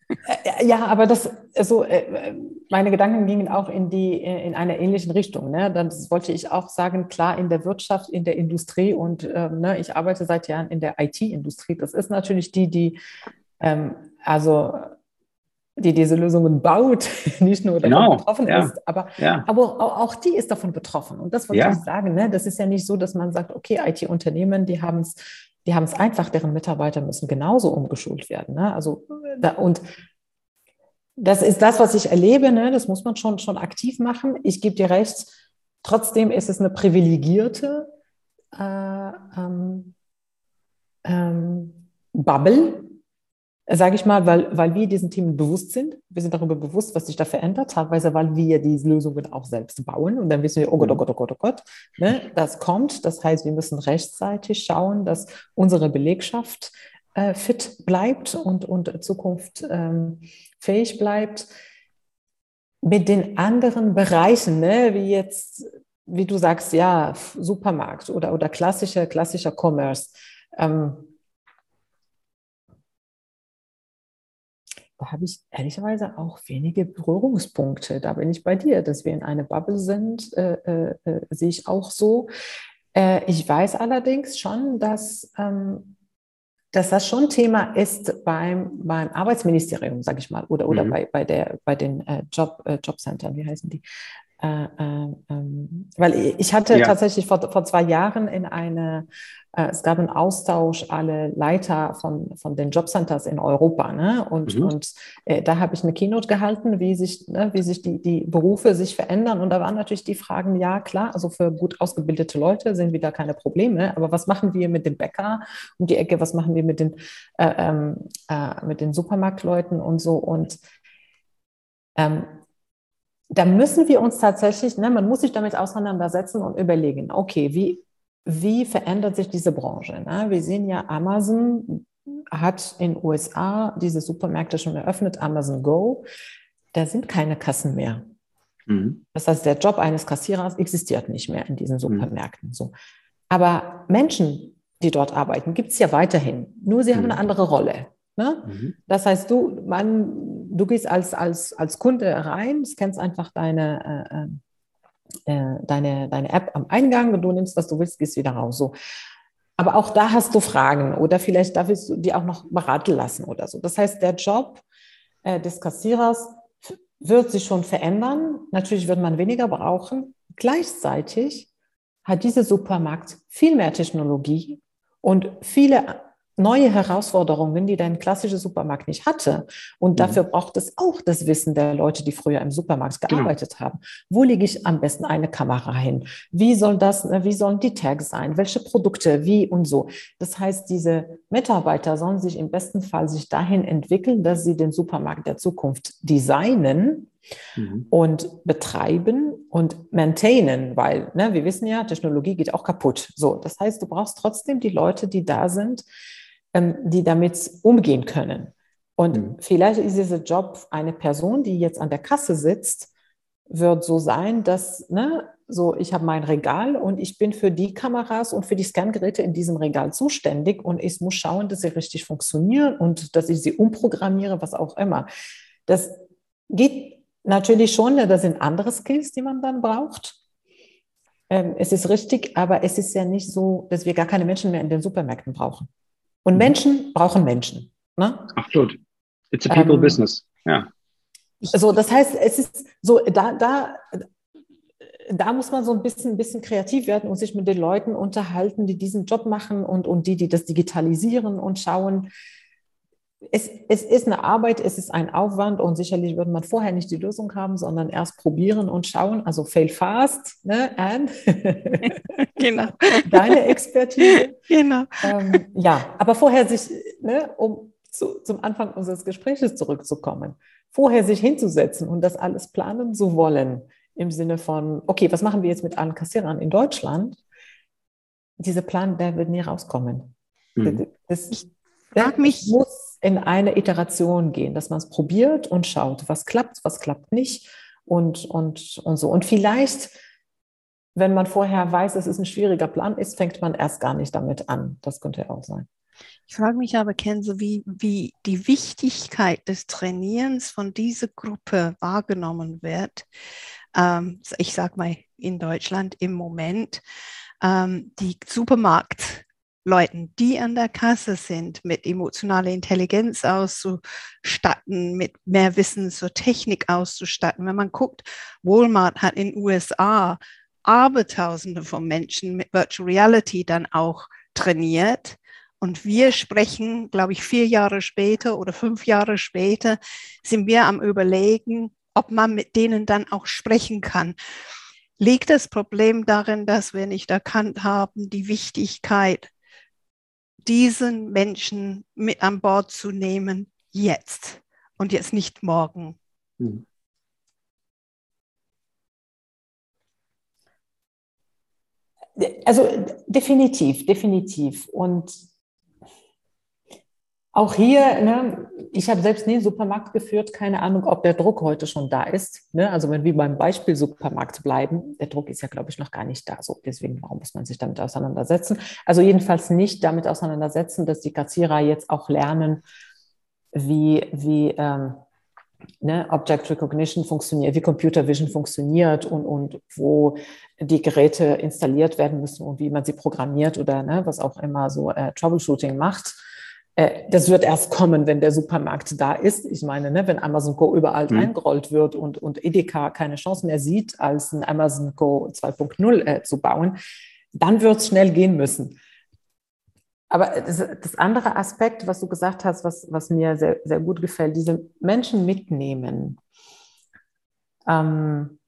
Äh, ja, aber das, also meine Gedanken gingen auch in die in einer ähnlichen Richtung. Ne? Das wollte ich auch sagen. Klar, in der Wirtschaft, in der Industrie und ähm, ne, ich arbeite seit Jahren in der IT-Industrie. Das ist natürlich die, die ähm, also die diese Lösungen baut, <laughs> nicht nur davon genau, betroffen ja, ist, aber, ja. aber auch die ist davon betroffen. Und das wollte ja. ich sagen. Ne? Das ist ja nicht so, dass man sagt, okay, IT-Unternehmen, die haben es die haben es einfach, deren Mitarbeiter müssen genauso umgeschult werden. Ne? Also, da, und das ist das, was ich erlebe, ne? das muss man schon, schon aktiv machen. Ich gebe dir recht, trotzdem ist es eine privilegierte äh, ähm, ähm, Bubble, sage ich mal, weil, weil wir diesen Themen bewusst sind. Wir sind darüber bewusst, was sich da verändert, teilweise, weil wir diese Lösungen auch selbst bauen. Und dann wissen wir, oh Gott, oh Gott, oh Gott, oh Gott, ne, das kommt. Das heißt, wir müssen rechtzeitig schauen, dass unsere Belegschaft äh, fit bleibt und, und Zukunft ähm, fähig bleibt. Mit den anderen Bereichen, ne, wie jetzt, wie du sagst, ja, Supermarkt oder, oder klassischer, klassischer Commerce. Ähm, habe ich ehrlicherweise auch wenige Berührungspunkte. Da bin ich bei dir, dass wir in einer Bubble sind, äh, äh, äh, sehe ich auch so. Äh, ich weiß allerdings schon, dass, ähm, dass das schon Thema ist beim, beim Arbeitsministerium, sage ich mal, oder, oder mhm. bei, bei, der, bei den äh, Job, äh, Jobcentern, wie heißen die? Äh, äh, ähm, weil ich hatte ja. tatsächlich vor, vor zwei Jahren in eine, äh, es gab einen Austausch, alle Leiter von, von den Jobcenters in Europa. Ne? Und, mhm. und äh, da habe ich eine Keynote gehalten, wie sich, ne, wie sich die, die Berufe sich verändern. Und da waren natürlich die Fragen, ja klar, also für gut ausgebildete Leute sind wieder keine Probleme. Aber was machen wir mit dem Bäcker um die Ecke? Was machen wir mit den, äh, ähm, äh, mit den Supermarktleuten und so? Und ähm, da müssen wir uns tatsächlich, ne, man muss sich damit auseinandersetzen und überlegen, okay, wie, wie verändert sich diese Branche? Ne? Wir sehen ja, Amazon hat in den USA diese Supermärkte schon eröffnet, Amazon Go. Da sind keine Kassen mehr. Mhm. Das heißt, der Job eines Kassierers existiert nicht mehr in diesen mhm. Supermärkten. Mhm. So. Aber Menschen, die dort arbeiten, gibt es ja weiterhin. Nur sie mhm. haben eine andere Rolle. Ne? Mhm. Das heißt, du, man, du gehst als, als, als Kunde rein, scannst einfach deine, äh, äh, deine, deine App am Eingang, du nimmst, was du willst, gehst wieder raus. So. Aber auch da hast du Fragen oder vielleicht darfst du die auch noch beraten lassen oder so. Das heißt, der Job äh, des Kassierers wird sich schon verändern. Natürlich wird man weniger brauchen. Gleichzeitig hat dieser Supermarkt viel mehr Technologie und viele neue Herausforderungen, die dein klassischer Supermarkt nicht hatte. Und mhm. dafür braucht es auch das Wissen der Leute, die früher im Supermarkt genau. gearbeitet genau. haben. Wo lege ich am besten eine Kamera hin? Wie soll das, äh, wie sollen die Tags sein? Welche Produkte? Wie und so? Das heißt, diese Mitarbeiter sollen sich im besten Fall sich dahin entwickeln, dass sie den Supermarkt der Zukunft designen mhm. und betreiben und maintainen, weil ne, wir wissen ja, Technologie geht auch kaputt. So, das heißt, du brauchst trotzdem die Leute, die da sind, ähm, die damit umgehen können. Und mhm. vielleicht ist dieser Job eine Person, die jetzt an der Kasse sitzt, wird so sein, dass, ne, so, ich habe mein Regal und ich bin für die Kameras und für die Scangeräte in diesem Regal zuständig und ich muss schauen, dass sie richtig funktionieren und dass ich sie umprogrammiere, was auch immer. Das geht natürlich schon, ne, das sind andere Skills, die man dann braucht. Ähm, es ist richtig, aber es ist ja nicht so, dass wir gar keine Menschen mehr in den Supermärkten brauchen. Und mhm. Menschen brauchen Menschen. Ne? Absolut. It's a people ähm, business. Ja. So, das heißt, es ist so, da, da, da muss man so ein bisschen, ein bisschen kreativ werden und sich mit den Leuten unterhalten, die diesen Job machen und, und die, die das digitalisieren und schauen, es, es ist eine Arbeit, es ist ein Aufwand und sicherlich wird man vorher nicht die Lösung haben, sondern erst probieren und schauen. Also fail fast, ne, Anne? <laughs> genau. <laughs> Deine Expertise. Genau. Ähm, ja, aber vorher sich, ne, um zu, zum Anfang unseres Gesprächs zurückzukommen, vorher sich hinzusetzen und das alles planen zu wollen, im Sinne von, okay, was machen wir jetzt mit allen Kassierern in Deutschland? Dieser Plan, der wird nie rauskommen. Mhm. Das, ich frage mich, muss in eine Iteration gehen, dass man es probiert und schaut, was klappt, was klappt nicht und, und, und so. Und vielleicht, wenn man vorher weiß, es ist ein schwieriger Plan ist, fängt man erst gar nicht damit an. Das könnte auch sein. Ich frage mich aber, Kenzo, wie, wie die Wichtigkeit des Trainierens von dieser Gruppe wahrgenommen wird. Ähm, ich sage mal in Deutschland im Moment. Ähm, die Supermarkt Leuten, die an der Kasse sind, mit emotionaler Intelligenz auszustatten, mit mehr Wissen zur Technik auszustatten. Wenn man guckt, Walmart hat in den USA Abertausende von Menschen mit Virtual Reality dann auch trainiert. Und wir sprechen, glaube ich, vier Jahre später oder fünf Jahre später, sind wir am Überlegen, ob man mit denen dann auch sprechen kann. Liegt das Problem darin, dass wir nicht erkannt haben, die Wichtigkeit diesen Menschen mit an Bord zu nehmen, jetzt und jetzt nicht morgen. Hm. Also definitiv, definitiv. Und auch hier, ne, ich habe selbst nie einen Supermarkt geführt, keine Ahnung, ob der Druck heute schon da ist. Ne? Also wenn wir beim Beispiel Supermarkt bleiben, der Druck ist ja, glaube ich, noch gar nicht da. So, deswegen, warum muss man sich damit auseinandersetzen? Also jedenfalls nicht damit auseinandersetzen, dass die Kassierer jetzt auch lernen, wie, wie ähm, ne, Object Recognition funktioniert, wie Computer Vision funktioniert und, und wo die Geräte installiert werden müssen und wie man sie programmiert oder ne, was auch immer so äh, Troubleshooting macht das wird erst kommen, wenn der Supermarkt da ist. Ich meine, ne, wenn Amazon Go überall mhm. eingerollt wird und, und Edeka keine Chance mehr sieht, als ein Amazon Go 2.0 äh, zu bauen, dann wird es schnell gehen müssen. Aber das, das, andere Aspekt, was du gesagt hast, was, was mir sehr, sehr gut gefällt, diese Menschen mitnehmen. Ähm,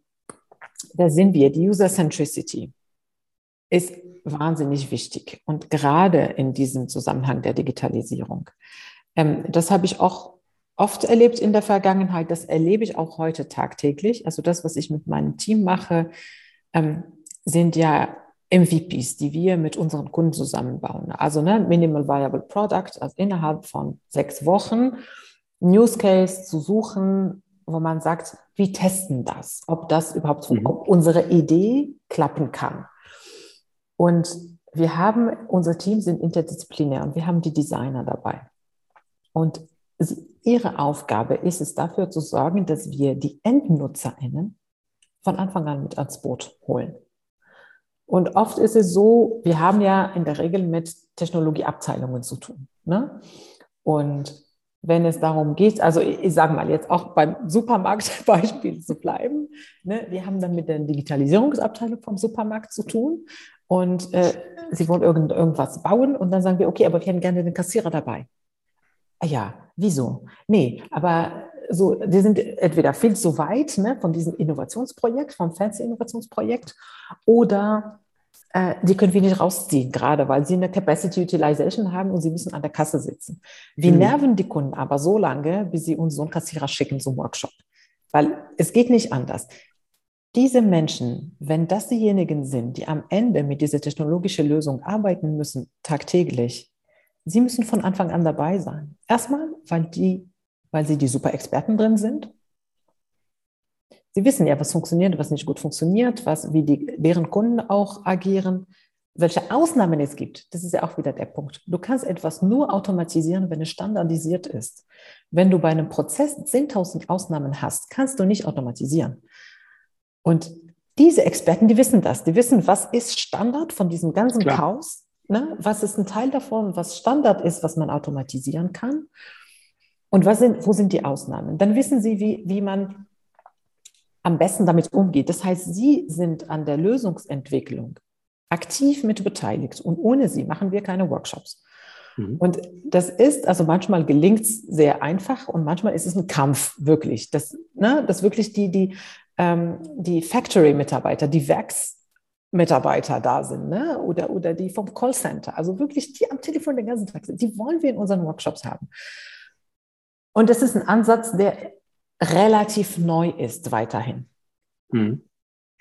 da sind wir, die User Centricity ist wahnsinnig wichtig und gerade in diesem Zusammenhang der Digitalisierung. Ähm, das habe ich auch oft erlebt in der Vergangenheit, das erlebe ich auch heute tagtäglich. Also das, was ich mit meinem Team mache, ähm, sind ja MVPs, die wir mit unseren Kunden zusammenbauen. Also ne, Minimal Viable Product, also innerhalb von sechs Wochen News Case zu suchen, wo man sagt, wie testen das, ob das überhaupt, mhm. ob unsere Idee klappen kann. Und wir haben, unser Team sind interdisziplinär und wir haben die Designer dabei. Und ihre Aufgabe ist es, dafür zu sorgen, dass wir die EndnutzerInnen von Anfang an mit ans Boot holen. Und oft ist es so, wir haben ja in der Regel mit Technologieabteilungen zu tun. Ne? Und wenn es darum geht, also ich, ich sage mal jetzt auch beim Supermarktbeispiel <laughs> zu bleiben, ne, wir haben dann mit der Digitalisierungsabteilung vom Supermarkt zu tun und äh, sie wollen irgend, irgendwas bauen und dann sagen wir, okay, aber wir hätten gerne den Kassierer dabei. Ah ja, wieso? Nee, aber so, die sind entweder viel zu weit ne, von diesem Innovationsprojekt, vom Fancy-Innovationsprojekt, oder äh, die können wir nicht rausziehen, gerade weil sie eine Capacity Utilization haben und sie müssen an der Kasse sitzen. Wir mhm. nerven die Kunden aber so lange, bis sie uns so einen Kassierer schicken zum Workshop. Weil es geht nicht anders diese Menschen, wenn das diejenigen sind, die am Ende mit dieser technologischen Lösung arbeiten müssen, tagtäglich, sie müssen von Anfang an dabei sein. Erstmal, weil, die, weil sie die super Experten drin sind. Sie wissen ja, was funktioniert, was nicht gut funktioniert, was, wie die, deren Kunden auch agieren, welche Ausnahmen es gibt. Das ist ja auch wieder der Punkt. Du kannst etwas nur automatisieren, wenn es standardisiert ist. Wenn du bei einem Prozess 10.000 Ausnahmen hast, kannst du nicht automatisieren. Und diese Experten, die wissen das. Die wissen, was ist Standard von diesem ganzen Klar. Chaos, ne? was ist ein Teil davon, was Standard ist, was man automatisieren kann und was sind, wo sind die Ausnahmen. Dann wissen sie, wie, wie man am besten damit umgeht. Das heißt, sie sind an der Lösungsentwicklung aktiv mit beteiligt und ohne sie machen wir keine Workshops. Mhm. Und das ist, also manchmal gelingt es sehr einfach und manchmal ist es ein Kampf, wirklich. Das, ne, das wirklich die, die, ähm, die Factory-Mitarbeiter, die Werksmitarbeiter da sind, ne? oder, oder die vom Callcenter, also wirklich die am Telefon den ganzen Tag sind, die wollen wir in unseren Workshops haben. Und das ist ein Ansatz, der relativ neu ist weiterhin. Mhm.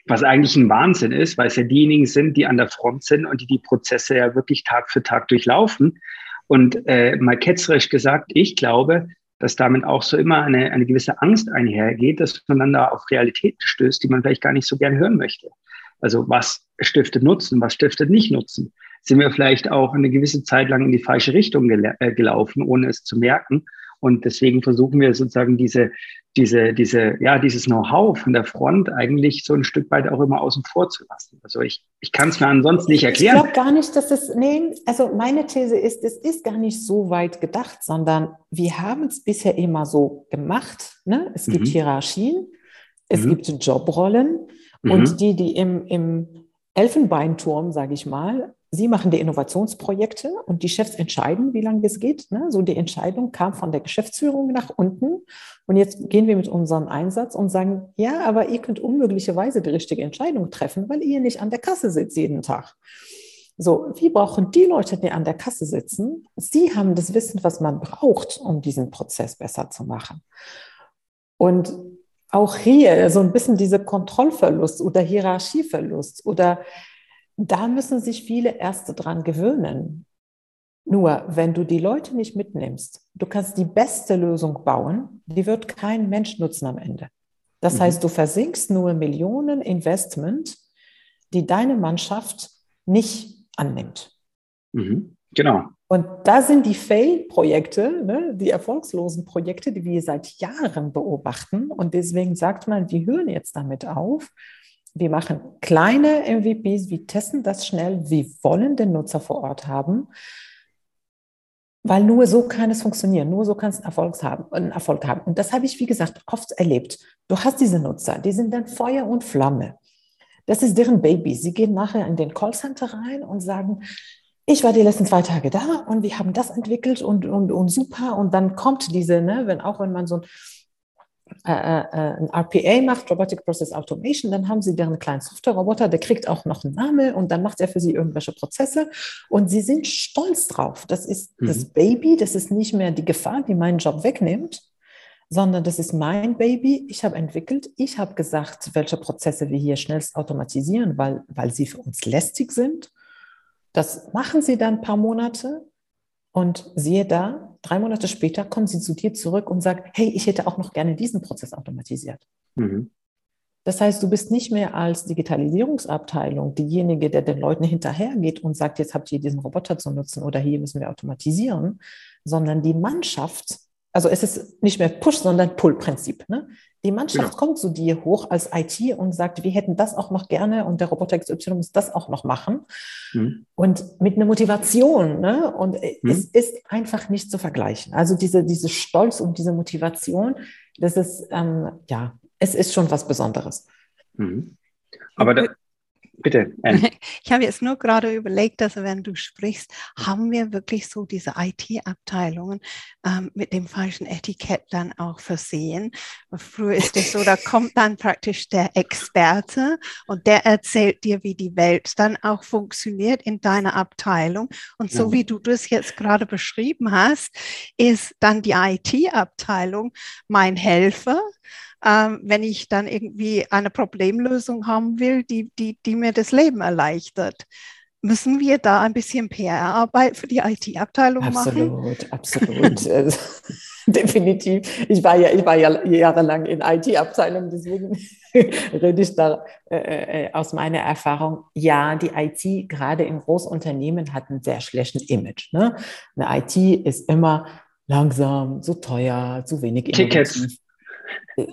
Was eigentlich ein Wahnsinn ist, weil es ja diejenigen sind, die an der Front sind und die die Prozesse ja wirklich Tag für Tag durchlaufen. Und äh, mal ketzerisch gesagt, ich glaube, dass damit auch so immer eine, eine gewisse Angst einhergeht, dass man dann da auf Realitäten stößt, die man vielleicht gar nicht so gern hören möchte. Also was stiftet Nutzen, was stiftet nicht Nutzen? Sind wir vielleicht auch eine gewisse Zeit lang in die falsche Richtung äh, gelaufen, ohne es zu merken? Und deswegen versuchen wir sozusagen diese, diese, diese, ja, dieses Know-how von der Front eigentlich so ein Stück weit auch immer außen vor zu lassen. Also ich, ich kann es mir ansonsten nicht erklären. Ich glaube gar nicht, dass es, nee, also meine These ist, es ist gar nicht so weit gedacht, sondern wir haben es bisher immer so gemacht. Ne? Es gibt mhm. Hierarchien, es mhm. gibt Jobrollen mhm. und die, die im, im Elfenbeinturm, sage ich mal, Sie machen die Innovationsprojekte und die Chefs entscheiden, wie lange es geht. Ne? So die Entscheidung kam von der Geschäftsführung nach unten. Und jetzt gehen wir mit unserem Einsatz und sagen, ja, aber ihr könnt unmöglicherweise die richtige Entscheidung treffen, weil ihr nicht an der Kasse sitzt jeden Tag. So, wir brauchen die Leute, die an der Kasse sitzen. Sie haben das Wissen, was man braucht, um diesen Prozess besser zu machen. Und auch hier so ein bisschen diese Kontrollverlust oder Hierarchieverlust oder da müssen sich viele Ärzte dran gewöhnen. Nur, wenn du die Leute nicht mitnimmst, du kannst die beste Lösung bauen, die wird kein Mensch nutzen am Ende. Das mhm. heißt, du versinkst nur Millionen Investment, die deine Mannschaft nicht annimmt. Mhm. Genau. Und da sind die Fail-Projekte, ne, die erfolgslosen Projekte, die wir seit Jahren beobachten. Und deswegen sagt man, wir hören jetzt damit auf, wir machen kleine MVPs, wir testen das schnell, wir wollen den Nutzer vor Ort haben, weil nur so kann es funktionieren, nur so kann es einen Erfolg haben. Einen Erfolg haben. Und das habe ich, wie gesagt, oft erlebt. Du hast diese Nutzer, die sind dann Feuer und Flamme. Das ist deren Baby. Sie gehen nachher in den Callcenter rein und sagen, ich war die letzten zwei Tage da und wir haben das entwickelt und, und, und super. Und dann kommt diese, ne, wenn auch wenn man so ein äh, äh, ein RPA macht, Robotic Process Automation, dann haben sie deren kleinen Software-Roboter, der kriegt auch noch einen Namen und dann macht er für sie irgendwelche Prozesse und sie sind stolz drauf. Das ist mhm. das Baby, das ist nicht mehr die Gefahr, die meinen Job wegnimmt, sondern das ist mein Baby. Ich habe entwickelt, ich habe gesagt, welche Prozesse wir hier schnellst automatisieren, weil, weil sie für uns lästig sind. Das machen sie dann ein paar Monate und siehe da, drei Monate später kommen sie zu dir zurück und sagen, hey, ich hätte auch noch gerne diesen Prozess automatisiert. Mhm. Das heißt, du bist nicht mehr als Digitalisierungsabteilung diejenige, der den Leuten hinterhergeht und sagt, jetzt habt ihr diesen Roboter zu nutzen oder hier müssen wir automatisieren, sondern die Mannschaft, also es ist nicht mehr Push, sondern Pull-Prinzip. Ne? Die Mannschaft ja. kommt zu dir hoch als IT und sagt, wir hätten das auch noch gerne und der Roboter XY muss das auch noch machen. Mhm. Und mit einer Motivation. Ne? Und mhm. es ist einfach nicht zu vergleichen. Also diese, diese Stolz und diese Motivation, das ist, ähm, ja, es ist schon was Besonderes. Mhm. Aber da, Bitte. <laughs> Ich habe jetzt nur gerade überlegt, dass wenn du sprichst, haben wir wirklich so diese IT-Abteilungen ähm, mit dem falschen Etikett dann auch versehen. Früher ist es so, da kommt dann praktisch der Experte und der erzählt dir, wie die Welt dann auch funktioniert in deiner Abteilung. Und so ja. wie du das jetzt gerade beschrieben hast, ist dann die IT-Abteilung mein Helfer ähm, wenn ich dann irgendwie eine Problemlösung haben will, die, die, die mir das Leben erleichtert. Müssen wir da ein bisschen PR-Arbeit für die IT-Abteilung machen? Absolut, absolut. Also, <laughs> <laughs> definitiv. Ich war ja, ich war ja jahrelang in IT-Abteilung, deswegen <laughs> rede ich da äh, äh, aus meiner Erfahrung. Ja, die IT gerade in Großunternehmen hat einen sehr schlechten Image. Ne? Eine IT ist immer langsam, zu teuer, zu wenig Tickets.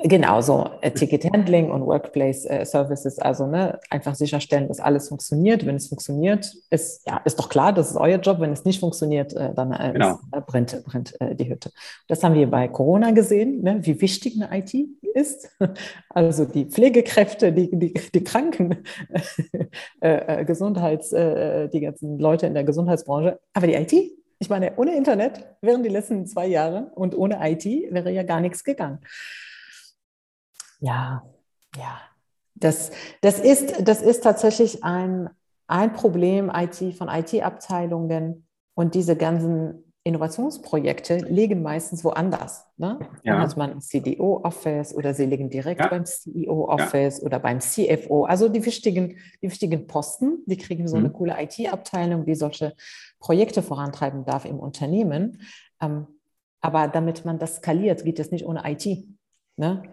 Genau, so äh, Ticket Handling und Workplace äh, Services, also ne, einfach sicherstellen, dass alles funktioniert. Wenn es funktioniert, ist, ja, ist doch klar, das ist euer Job. Wenn es nicht funktioniert, äh, dann äh, genau. ist, brennt, brennt die Hütte. Das haben wir bei Corona gesehen, ne, wie wichtig eine IT ist. <laughs> Also die Pflegekräfte, die, die, die Kranken, <laughs> Gesundheits, die ganzen Leute in der Gesundheitsbranche, aber die IT Ich meine, ohne Internet wären die letzten zwei Jahre und ohne IT wäre ja gar nichts gegangen. Ja, ja. Das, das, ist, das ist tatsächlich ein, ein Problem IT von IT-Abteilungen und diese ganzen Innovationsprojekte liegen meistens woanders. Ne? Ja. Hat man CDO-Office oder sie liegen direkt ja. beim CEO-Office ja. oder beim CFO. Also die wichtigen, die wichtigen Posten, die kriegen so mhm. eine coole IT-Abteilung, die solche Projekte vorantreiben darf im Unternehmen. Ähm, aber damit man das skaliert, geht es nicht ohne IT. Ne?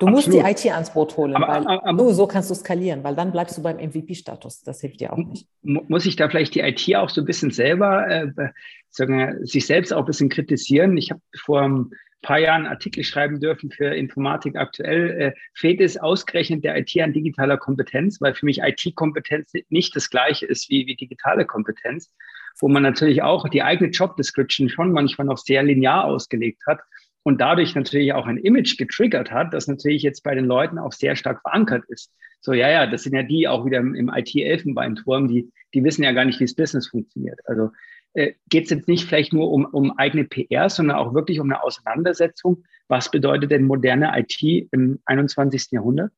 Du musst die IT ans Boot holen, aber, weil aber, nur so kannst du skalieren, weil dann bleibst du beim MVP-Status. Das hilft dir auch nicht. Muss ich da vielleicht die IT auch so ein bisschen selber, äh, sagen, sich selbst auch ein bisschen kritisieren? Ich habe vor ein paar Jahren Artikel schreiben dürfen für Informatik aktuell. Äh, fehlt es ausgerechnet der IT an digitaler Kompetenz, weil für mich IT-Kompetenz nicht das gleiche ist wie, wie digitale Kompetenz, wo man natürlich auch die eigene Job Description schon manchmal noch sehr linear ausgelegt hat und dadurch natürlich auch ein Image getriggert hat, das natürlich jetzt bei den Leuten auch sehr stark verankert ist. So, ja, ja, das sind ja die auch wieder im, IT-Elfenbeinturm, die, die wissen ja gar nicht, wie das Business funktioniert. Also äh, geht es jetzt nicht vielleicht nur um, um eigene PR, sondern auch wirklich um eine Auseinandersetzung. Was bedeutet denn moderne IT im 21. Jahrhundert?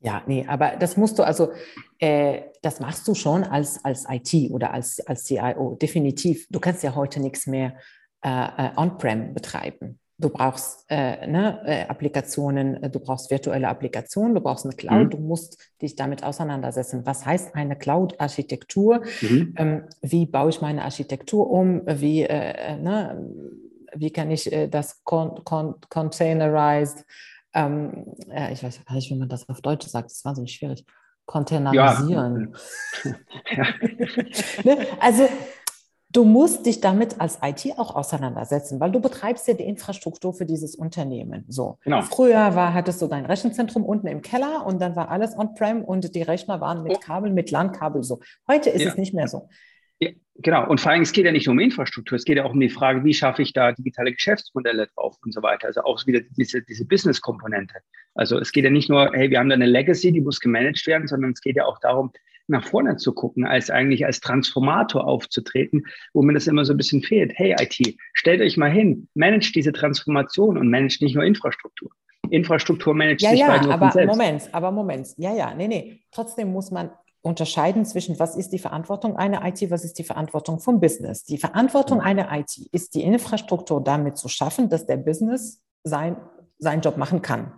Ja, nee, aber das musst du also, äh, das machst du schon als, als IT oder als, als CIO, definitiv. Du kannst ja heute nichts mehr äh, äh, On-Prem betreiben. Du brauchst äh, ne, äh, Applikationen, äh, du brauchst virtuelle Applikationen, du brauchst eine Cloud, mhm. du musst dich damit auseinandersetzen. Was heißt eine Cloud-Architektur? Mhm. Ähm, wie baue ich meine Architektur um? Wie, äh, ne, wie kann ich das con con containerized, ähm, ich weiß gar nicht, wie man das auf Deutsch sagt, das ist wahnsinnig schwierig containerisieren. Ja. <laughs> ja. <laughs> ne? Also Du musst dich damit als IT auch auseinandersetzen, weil du betreibst ja die Infrastruktur für dieses Unternehmen. So. Genau. Früher war, hattest du dein Rechenzentrum unten im Keller und dann war alles on-prem und die Rechner waren mit oh. Kabel, mit LAN-Kabel so. Heute ist ja. es nicht mehr so. Ja, genau. Und vor allem, es geht ja nicht nur um Infrastruktur, es geht ja auch um die Frage, wie schaffe ich da digitale Geschäftsmodelle drauf und so weiter. Also auch wieder diese, diese Business-Komponente. Also es geht ja nicht nur, hey, wir haben da eine Legacy, die muss gemanagt werden, sondern es geht ja auch darum, nach vorne zu gucken, als eigentlich als Transformator aufzutreten, wo mir das immer so ein bisschen fehlt. Hey IT, stellt euch mal hin, managt diese Transformation und managt nicht nur Infrastruktur. Infrastruktur managt ja, sich ja, nur aber selbst. Moment, aber Moment, ja, ja, nee, nee. Trotzdem muss man unterscheiden zwischen, was ist die Verantwortung einer IT, was ist die Verantwortung vom Business. Die Verantwortung einer IT ist die Infrastruktur damit zu schaffen, dass der Business sein, seinen Job machen kann.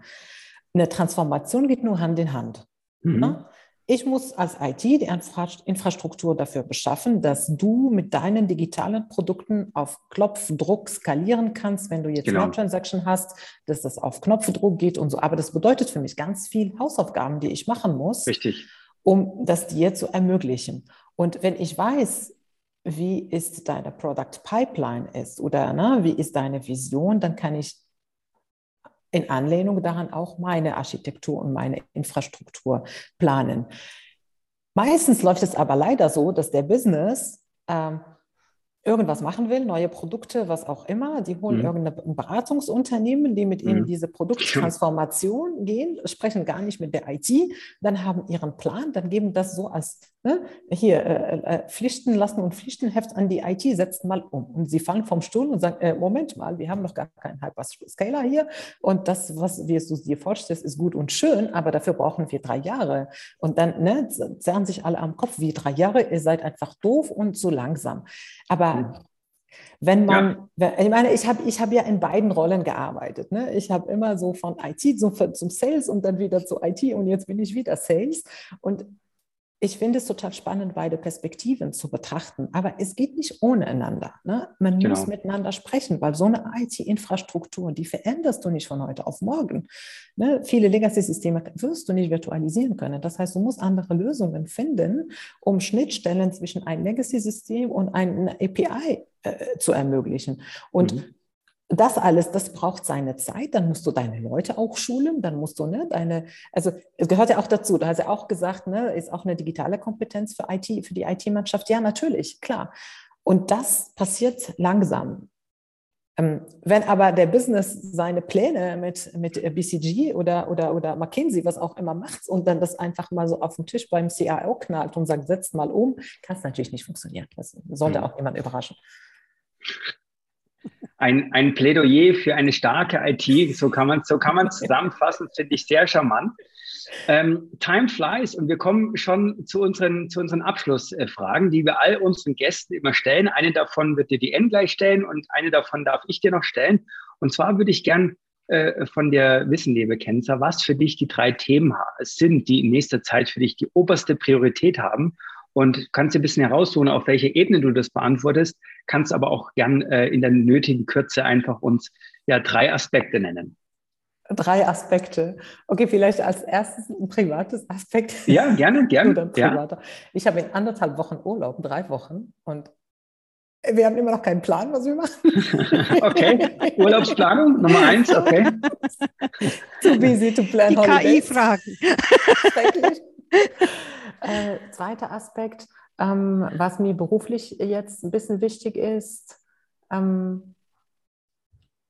Eine Transformation geht nur Hand in Hand. Mhm. Ne? Ich muss als IT die Infrastruktur dafür beschaffen, dass du mit deinen digitalen Produkten auf Knopfdruck skalieren kannst, wenn du jetzt genau. Transaction hast, dass das auf Knopfdruck geht und so. Aber das bedeutet für mich ganz viel Hausaufgaben, die ich machen muss, Richtig. um das dir zu ermöglichen. Und wenn ich weiß, wie ist deine Product Pipeline ist oder ne, wie ist deine Vision, dann kann ich in Anlehnung daran auch meine Architektur und meine Infrastruktur planen. Meistens läuft es aber leider so, dass der Business ähm, irgendwas machen will, neue Produkte, was auch immer. Die holen mhm. irgendein Beratungsunternehmen, die mit ihnen mhm. diese Produkttransformation gehen, sprechen gar nicht mit der IT, dann haben ihren Plan, dann geben das so als ne, hier äh, äh, Pflichten lassen und Pflichtenheft an die IT, setzen mal um. Und sie fallen vom Stuhl und sagen, äh, Moment mal, wir haben noch gar keinen Hyperscaler hier und das, was wie du dir vorstellst, ist gut und schön, aber dafür brauchen wir drei Jahre. Und dann ne, zerren sich alle am Kopf, wie drei Jahre, ihr seid einfach doof und so langsam. Aber mhm. wenn man, ja. ich meine, ich habe ich hab ja in beiden Rollen gearbeitet. Ne? Ich habe immer so von IT zum, zum Sales und dann wieder zu IT und jetzt bin ich wieder Sales. Und ich finde es total spannend, beide Perspektiven zu betrachten. Aber es geht nicht ohne einander. Ne? Man genau. muss miteinander sprechen, weil so eine IT-Infrastruktur, die veränderst du nicht von heute auf morgen. Ne? Viele Legacy-Systeme wirst du nicht virtualisieren können. Das heißt, du musst andere Lösungen finden, um Schnittstellen zwischen einem Legacy-System und einer API äh, zu ermöglichen. Und mhm das alles, das braucht seine Zeit. Dann musst du deine Leute auch schulen. Dann musst du, ne, deine, also es gehört ja auch dazu. Du hast ja auch gesagt, ne, ist auch eine digitale Kompetenz für IT, für die IT-Mannschaft. Ja, natürlich, klar. Und das passiert langsam. Ähm, wenn aber der Business seine Pläne mit, mit BCG oder, oder, oder McKinsey, was auch immer macht, und dann das einfach mal so auf den Tisch beim CIO knallt und sagt, setzt mal um, kann es natürlich nicht funktionieren. Das sollte mhm. auch jemand überraschen. Ein, ein Plädoyer für eine starke IT, so kann man so kann man <laughs> zusammenfassen, finde ich sehr charmant. Ähm, time flies und wir kommen schon zu unseren, zu unseren Abschlussfragen, die wir all unseren Gästen immer stellen. Eine davon wird dir die N gleich stellen und eine davon darf ich dir noch stellen. Und zwar würde ich gern äh, von dir wissen, liebe Kenzer, was für dich die drei Themen sind, die in nächster Zeit für dich die oberste Priorität haben. Und kannst dir ein bisschen heraussuchen, auf welche Ebene du das beantwortest, kannst aber auch gern äh, in der nötigen Kürze einfach uns ja drei Aspekte nennen. Drei Aspekte. Okay, vielleicht als erstes ein privates Aspekt. Ja, gerne, gerne. Ja. Ich habe in anderthalb Wochen Urlaub, drei Wochen und wir haben immer noch keinen Plan, was wir machen. <laughs> okay, Urlaubsplanung Nummer eins, okay. <laughs> Too busy to plan Die KI-Fragen. Äh, zweiter Aspekt, ähm, was mir beruflich jetzt ein bisschen wichtig ist, ähm,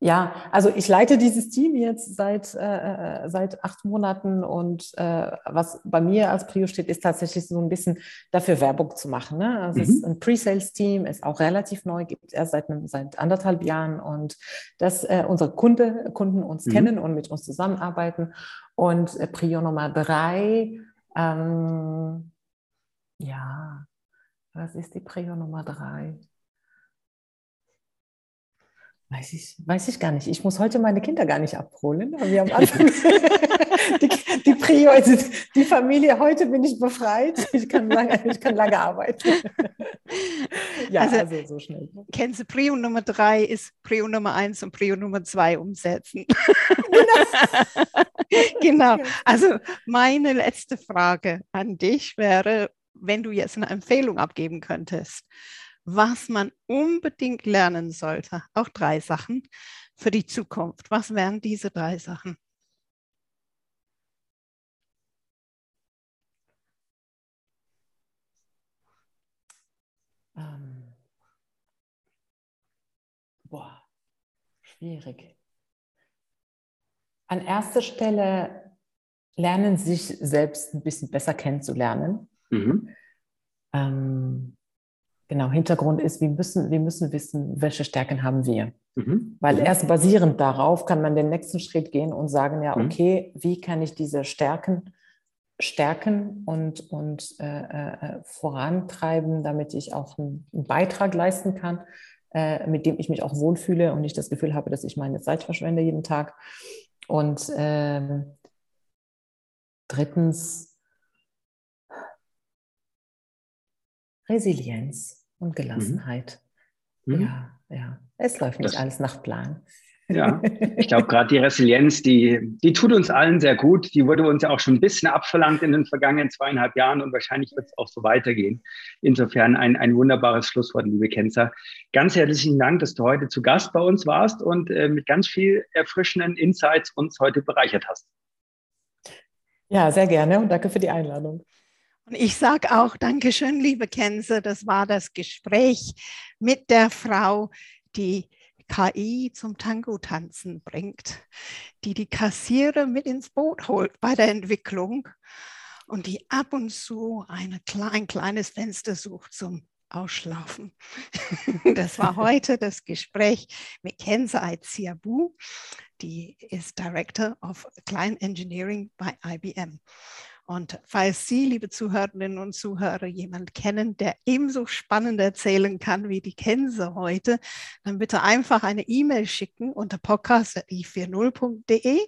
ja, also ich leite dieses Team jetzt seit, äh, äh, seit acht Monaten und äh, was bei mir als Prio steht, ist tatsächlich so ein bisschen dafür Werbung zu machen. Ne? Also mhm. es ist ein Pre-Sales-Team, ist auch relativ neu, gibt es erst seit, seit anderthalb Jahren und dass äh, unsere Kunde, Kunden uns mhm. kennen und mit uns zusammenarbeiten. Und äh, Prio Nummer drei, ähm, ja, was ist die Prio Nummer drei? Weiß ich, weiß ich gar nicht. Ich muss heute meine Kinder gar nicht abholen. Wir haben <laughs> Anfang <laughs> die, die Prio ist die Familie. Heute bin ich befreit. Ich kann lange, ich kann lange arbeiten. <laughs> ja, also, also so schnell. Kennst du Prio Nummer drei ist Prio Nummer eins und Prio Nummer zwei umsetzen. Genau. Also meine letzte Frage an dich wäre, wenn du jetzt eine Empfehlung abgeben könntest was man unbedingt lernen sollte. Auch drei Sachen für die Zukunft. Was wären diese drei Sachen? Ähm. Boah, schwierig. An erster Stelle lernen, sich selbst ein bisschen besser kennenzulernen. Mhm. Ähm, Genau, Hintergrund ist, wir müssen, wir müssen wissen, welche Stärken haben wir. Mhm. Weil erst basierend darauf kann man den nächsten Schritt gehen und sagen, ja, mhm. okay, wie kann ich diese Stärken stärken und, und äh, äh, vorantreiben, damit ich auch einen, einen Beitrag leisten kann, äh, mit dem ich mich auch wohlfühle und nicht das Gefühl habe, dass ich meine Zeit verschwende jeden Tag. Und ähm, drittens, Resilienz und mhm. Gelassenheit. Mhm. Ja, ja. Es läuft nicht das, alles nach Plan. Ja, <laughs> ich glaube, gerade die Resilienz, die, die tut uns allen sehr gut. Die wurde uns ja auch schon ein bisschen abverlangt in den vergangenen zweieinhalb Jahren und wahrscheinlich wird es auch so weitergehen. Insofern ein, ein wunderbares Schlusswort, liebe Kenzer. Ganz herzlichen Dank, dass du heute zu Gast bei uns warst und äh, mit ganz viel erfrischenden Insights uns heute bereichert hast. Ja, sehr gerne und danke für die Einladung. Ich sage auch Dankeschön, liebe Kenze. Das war das Gespräch mit der Frau, die KI zum Tango-Tanzen bringt, die die Kassierer mit ins Boot holt bei der Entwicklung und die ab und zu eine, ein kleines Fenster sucht zum Ausschlafen. <laughs> Das war heute das Gespräch mit Kenza Aiziabu, die ist Director of Client Engineering bei IBM. Und falls Sie, liebe Zuhörerinnen und Zuhörer, jemanden kennen, der ebenso spannend erzählen kann wie die Kense heute, dann bitte einfach eine E-Mail schicken unter podcast.i40.de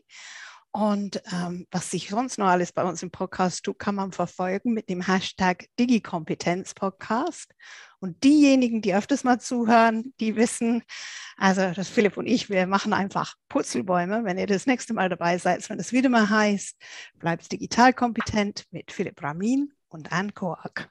und ähm, was sich sonst noch alles bei uns im Podcast tut, kann man verfolgen mit dem Hashtag Digikompetenzpodcast. Und diejenigen, die öfters mal zuhören, die wissen, also das Philipp und ich, wir machen einfach Putzelbäume. Wenn ihr das nächste Mal dabei seid, wenn es wieder mal heißt, bleibt digital kompetent mit Philipp Ramin und Anne Koak.